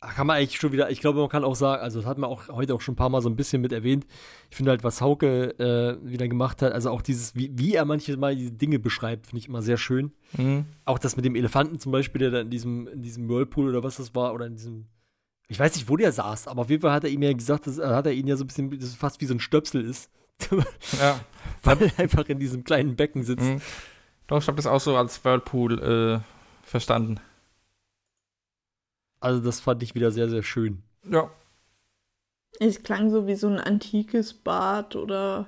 kann man eigentlich schon wieder, ich glaube, man kann auch sagen, also das hat man auch heute auch schon ein paar Mal so ein bisschen mit erwähnt. Ich finde halt, was Hauke äh, wieder gemacht hat, also auch dieses, wie, wie er manchmal diese Dinge beschreibt, finde ich immer sehr schön. Mhm. Auch das mit dem Elefanten zum Beispiel, der da in diesem, in diesem Whirlpool oder was das war, oder in diesem, ich weiß nicht, wo der saß, aber auf jeden Fall hat er ihm ja gesagt, dass, hat er ihn ja so ein bisschen, dass es fast wie so ein Stöpsel ist. [LAUGHS] Ja. Weil er einfach in diesem kleinen Becken sitzt. Mhm. Doch, ich habe das auch so als Whirlpool äh, verstanden. Also das fand ich wieder sehr, sehr schön. Ja. Es klang so wie so ein antikes Bad oder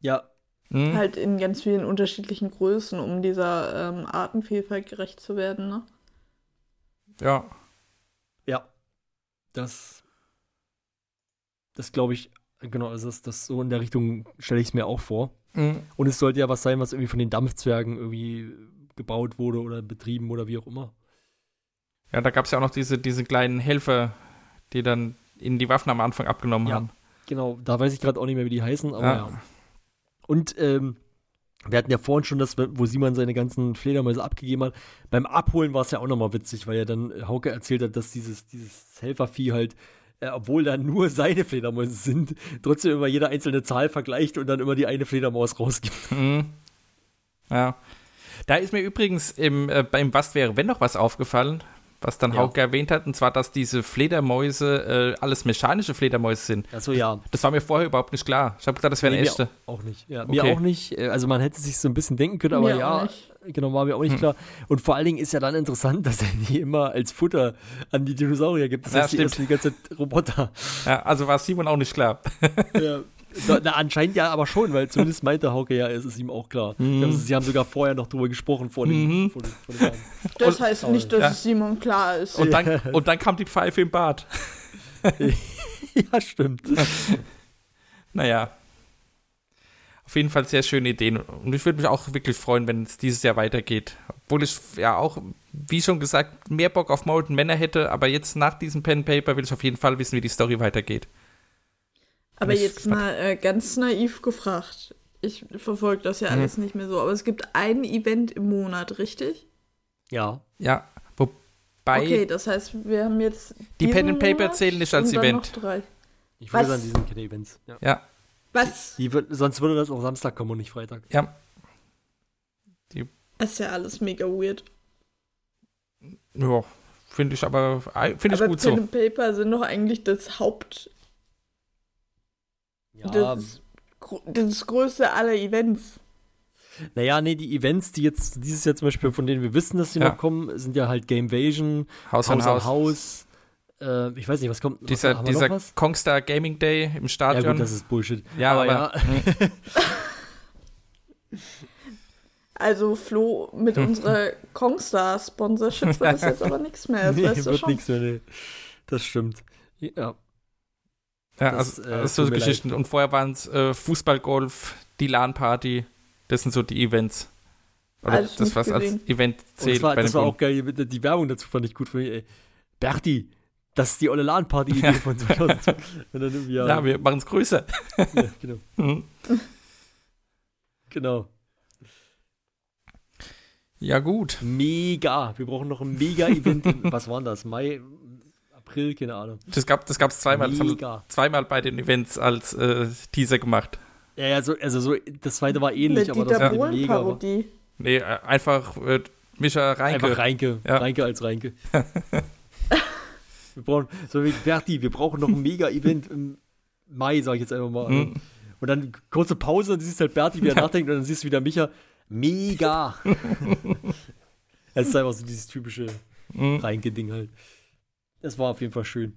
Ja, Mhm. halt in ganz vielen unterschiedlichen Größen, um dieser ähm, Artenvielfalt gerecht zu werden, ne? Ja. Ja. Das. Das glaube ich, genau, also das, das so in der Richtung stelle ich es mir auch vor. Mhm. Und es sollte ja was sein, was irgendwie von den Dampfzwergen irgendwie gebaut wurde oder betrieben oder wie auch immer. Ja, da gab es ja auch noch diese, diese kleinen Helfer, die dann ihnen die Waffen am Anfang abgenommen Ja. haben. Genau, da weiß ich gerade auch nicht mehr, wie die heißen, aber Ja. ja. Und ähm, wir hatten ja vorhin schon das, wo Simon seine ganzen Fledermäuse abgegeben hat. Beim Abholen war es ja auch nochmal witzig, weil ja dann Hauke erzählt hat, dass dieses, dieses Helfervieh halt, äh, obwohl da nur seine Fledermäuse sind, trotzdem immer jede einzelne Zahl vergleicht und dann immer die eine Fledermaus rausgibt. Mhm. Ja. Da ist mir übrigens im, äh, beim Was wäre, wenn noch was aufgefallen, was dann Ja. Hauke erwähnt hat, und zwar, dass diese Fledermäuse äh, alles mechanische Fledermäuse sind. Achso, ja. Das war mir vorher überhaupt nicht klar. Ich habe gedacht, das wären Nee, mir echte. Auch nicht. Ja, mir Okay. auch nicht. Äh, Also man hätte sich so ein bisschen denken können, aber Mir auch ja, genau, war mir auch nicht Hm. klar. Und vor allen Dingen ist ja dann interessant, dass er die immer als Futter an die Dinosaurier gibt. Das Ja, heißt, die die ganze Zeit Roboter. Ja, also war Simon auch nicht klar. ja. [LAUGHS] Na, na, anscheinend ja aber schon, weil zumindest meinte Hauke ja, es ist ihm auch klar. Ich glaube, sie haben sogar vorher noch drüber gesprochen vor dem, Mhm. vor dem, vor dem. Das heißt nicht, dass Ja. es Simon klar ist. Und dann, und dann kam die Pfeife im Bad. [LAUGHS] ja, stimmt. [LAUGHS] Naja. Auf jeden Fall sehr schöne Ideen. Und ich würde mich auch wirklich freuen, wenn es dieses Jahr weitergeht. Obwohl ich ja auch, wie schon gesagt, mehr Bock auf Molten Männer hätte, aber jetzt nach diesem Pen Paper will ich auf jeden Fall wissen, wie die Story weitergeht. Aber Ich- jetzt mal äh, ganz naiv gefragt. Ich verfolge das ja alles nicht mehr so, aber es gibt ein Event im Monat, richtig? Ja. Ja, wobei okay, das heißt, wir haben jetzt. die Pen and Paper Monat zählen nicht als Event. Ich würde Was? sagen, die sind keine Events. Ja. Ja, Was? Die wird, sonst würde das auch Samstag kommen und nicht Freitag. ja. Das ist ja alles mega weird. Ja, finde ich aber, finde ich aber gut Pen so. and Paper sind doch eigentlich das Haupt. Ja, Das, gro- das größte aller Events. naja, nee, die Events, die jetzt dieses Jahr zum Beispiel, von denen wir wissen, dass sie Ja. noch kommen, sind ja halt Gamevasion, Haus Haus an an Haus. Haus. Äh, ich weiß nicht, was kommt. was, Dieser, noch dieser was? Kongstar Gaming Day im Ja, Stadion. gut, das ist Bullshit. Ja, aber, aber- ja. [LAUGHS] Also Flo, mit unserer Kongstar-Sponsorship wird das [LAUGHS] jetzt aber nichts mehr. Das nee, weißt du wird nichts mehr, nee. Das stimmt. Ja. Ja, Das, also, äh, das ist so Geschichten. Und vorher waren es äh, Fußball, Golf, die LAN-Party. Das sind so die Events. Oder Alles das, was als gesehen. Event Und zählt. das war, bei das war auch geil, die Werbung dazu fand ich gut von mir. ey. Berti, das ist die olle LAN-Party-Idee Ja. von [LAUGHS] 2002. Und dann irgendwie, ja, Ja, wir machen es größer. ja, genau. [LAUGHS] Mhm. genau. Ja, gut. Mega. Wir brauchen noch ein Mega-Event. Was war denn das? Mai, April, keine Ahnung. Das gab es gab's zweimal. Das sie Mega. zweimal bei den Events als äh, Teaser gemacht. Ja, ja, so, also so, das zweite war ähnlich, Mit aber das war mega. war- Bohlen-Parodie. Nee, äh, einfach äh, Mischa Reinke. Einfach Reinke. Ja. Reinke als Reinke. [LAUGHS] wir brauchen, so wie Berti, wir brauchen noch ein Mega-Event im Mai, sag ich jetzt einfach mal. Mhm. Und dann kurze Pause und du siehst halt Berti, wie er nachdenkt und dann siehst du wieder Micha. Mega! [LAUGHS] Es ist einfach so dieses typische Mhm. Reinke-Ding halt. Das war auf jeden Fall schön.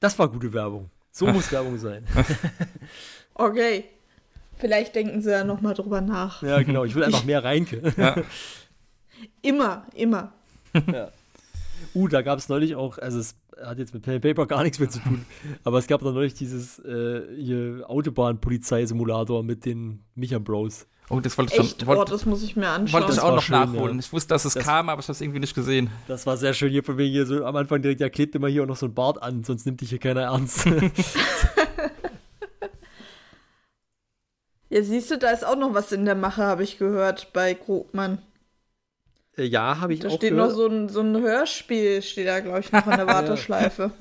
Das war gute Werbung. So [LAUGHS] muss Werbung sein. [LAUGHS] Okay. Vielleicht denken sie ja nochmal drüber nach. Ja, genau. Ich will einfach mehr Reinke. [LAUGHS] Ja. Immer, immer. Uh, da gab es neulich auch, also es hat jetzt mit Pen Paper gar nichts mehr zu tun, aber es gab da neulich dieses äh, Autobahn-Polizeisimulator mit den Micha Bros. Oh, das wollte ich Echt? schon. Oh, Wollte, das muss ich mir anschauen. wollte ich Das auch war noch schön, nachholen. ja. Ich wusste, dass es Das- kam, aber ich habe es irgendwie nicht gesehen. Das war sehr schön hier von mir hier so am Anfang direkt, ja, klebt immer hier auch noch so ein Bart an, sonst nimmt dich hier keiner ernst. [LAUGHS] Ja, siehst du, da ist auch noch was in der Mache, habe ich gehört, bei Krugmann. Äh, ja, habe ich Da auch steht gehört. noch so ein, so ein Hörspiel, steht da, glaube ich, noch an der [LAUGHS] Warteschleife. [LAUGHS]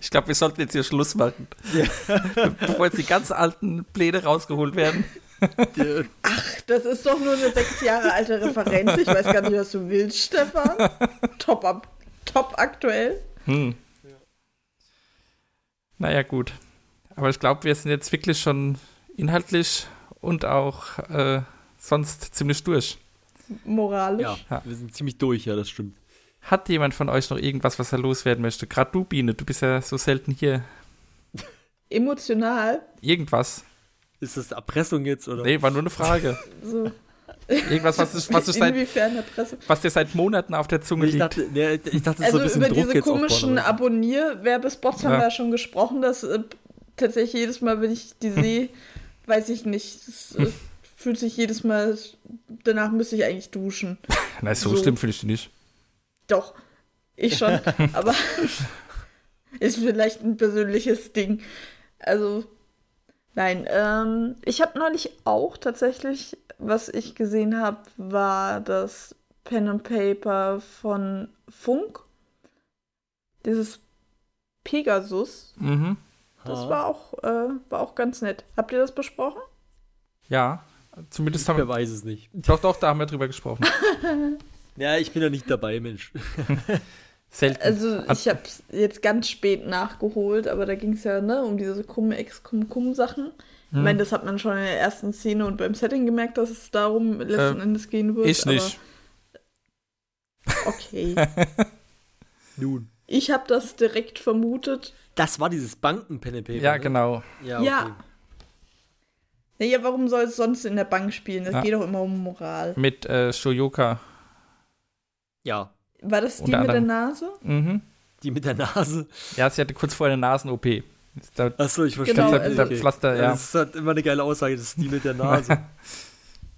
Ich glaube, wir sollten jetzt hier Schluss machen. Bevor jetzt die ganz alten Pläne rausgeholt werden. Das ist doch nur eine sechs Jahre alte Referenz. Ich weiß gar nicht, was du willst, Stefan. Top, ab, top aktuell. Hm. Naja, gut. Aber ich glaube, wir sind jetzt wirklich schon inhaltlich und auch äh, sonst ziemlich durch. Moralisch. Ja, Ja. wir sind ziemlich durch, ja, das stimmt. Hat jemand von euch noch irgendwas, was er loswerden möchte? Gerade du, Biene, du bist ja so selten hier. Emotional. Irgendwas? Ist das Erpressung jetzt oder? Nee, war nur eine Frage. [LAUGHS] So. Irgendwas, was, ist, was, ist seit, Inwiefern Erpressung? was dir seit Monaten auf der Zunge Ich liegt. dachte, nee, ich dachte, es ist so Also ein bisschen über Druck diese komischen Abonnier-Werbespots haben Ja. wir ja schon gesprochen, dass äh, tatsächlich jedes Mal, wenn ich die sehe, weiß ich nicht, es äh, fühlt sich jedes Mal, danach müsste ich eigentlich duschen. [LAUGHS] Nein, so, so. schlimm finde ich die nicht. Doch, Ich schon, [LAUGHS] aber ist vielleicht ein persönliches Ding. Also, nein, ähm, ich habe neulich auch tatsächlich, was ich gesehen habe, war das Pen and Paper von Funk. Dieses Pegasus. Mhm. Das war auch, äh, war auch ganz nett. Habt ihr das besprochen? Ja, zumindest haben Wer wir. weiß es nicht. Doch, doch, da haben wir drüber gesprochen. [LAUGHS] Ja, ich bin ja nicht dabei, Mensch. [LAUGHS] Selten. Also ich habe es jetzt ganz spät nachgeholt, aber da ging es ja ne, um diese Cum-Ex-Cum-Cum-Sachen. Ich Hm. meine, das hat man schon in der ersten Szene und beim Setting gemerkt, dass es darum letzten Äh, Endes gehen wird. ich nicht. Aber okay. [LAUGHS] Nun. ich habe das direkt vermutet. Das war dieses Banken-Pen and Paper. Ja, ne? genau. Ja, okay. Ja. Naja, warum soll es sonst in der Bank spielen? Das Ja. geht doch immer um Moral. Mit äh, Shoyoka. Ja, War das die mit der. Nase? Mhm. die mit der Nase. Ja, sie hatte kurz vorher eine Nasen-OP. Achso, ich verstehe. Genau, also- Okay. Pflaster, ja. Das ist halt immer eine geile Aussage, das ist die mit der [LAUGHS] Nase.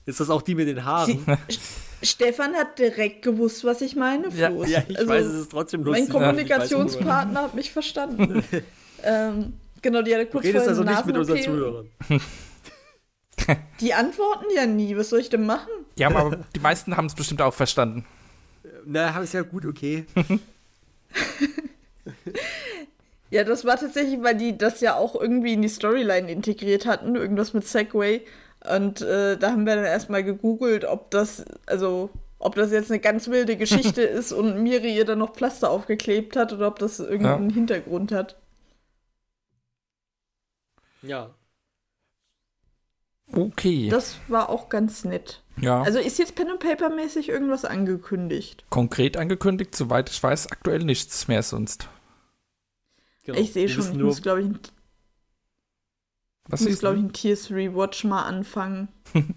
ist das auch die mit den Haaren? Sie, [LAUGHS] Stefan hat direkt gewusst, was ich meine, Ja, ja, ich Also, weiß, es ist trotzdem lustig. Mein Kommunikationspartner hat mich verstanden. [LAUGHS] ähm, genau, die hatte Du kurz redest vorher also eine nicht mit unseren. Zuhörern. Die antworten ja nie. Was soll ich denn machen? Ja, aber die meisten haben es bestimmt auch verstanden. Na, habe ich ja gut, okay. [LAUGHS] Ja, das war tatsächlich, weil die das ja auch irgendwie in die Storyline integriert hatten, irgendwas mit Segway. Und äh, da haben wir dann erstmal gegoogelt, ob das, also, ob das jetzt eine ganz wilde Geschichte [LAUGHS] ist und Miri ihr dann noch Pflaster aufgeklebt hat oder ob das irgendeinen Hintergrund hat. Ja. Okay. Das war auch ganz nett. ja. Also ist jetzt Pen and Paper mäßig irgendwas angekündigt? Konkret angekündigt, soweit ich weiß, aktuell nichts mehr sonst. Genau. ich sehe schon, ich nur, muss, glaube ich, ein- Was muss, ist glaube ich, ein Tier 3 Watch mal anfangen. [LAUGHS]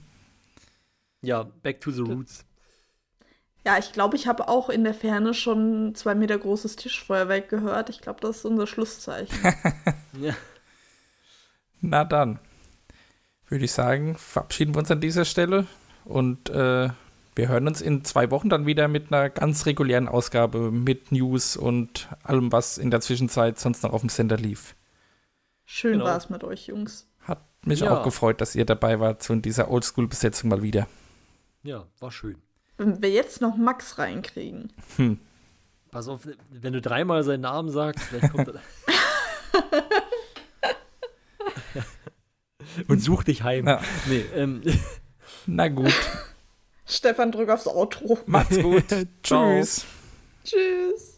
ja, back to the roots. Ja, ich glaube, ich habe auch in der Ferne schon zwei Meter großes Tischfeuerwerk gehört. Ich glaube, das ist unser Schlusszeichen. [LAUGHS] Ja. Na dann, würde ich sagen, verabschieden wir uns an dieser Stelle und äh, wir hören uns in zwei Wochen dann wieder mit einer ganz regulären Ausgabe mit News und allem, was in der Zwischenzeit sonst noch auf dem Sender lief. Schön Genau. war es mit euch, Jungs. Hat mich Ja. auch gefreut, dass ihr dabei wart zu dieser Oldschool-Besetzung mal wieder. ja, war schön. Wenn wir jetzt noch Max reinkriegen. Pass auf, wenn du dreimal seinen Namen sagst, vielleicht kommt er. [LAUGHS] Und such dich heim. Ja. Nee, ähm, [LAUGHS] Na gut, Stefan, drück aufs Outro. macht's gut. [LAUGHS] Tschüss. Tschüss.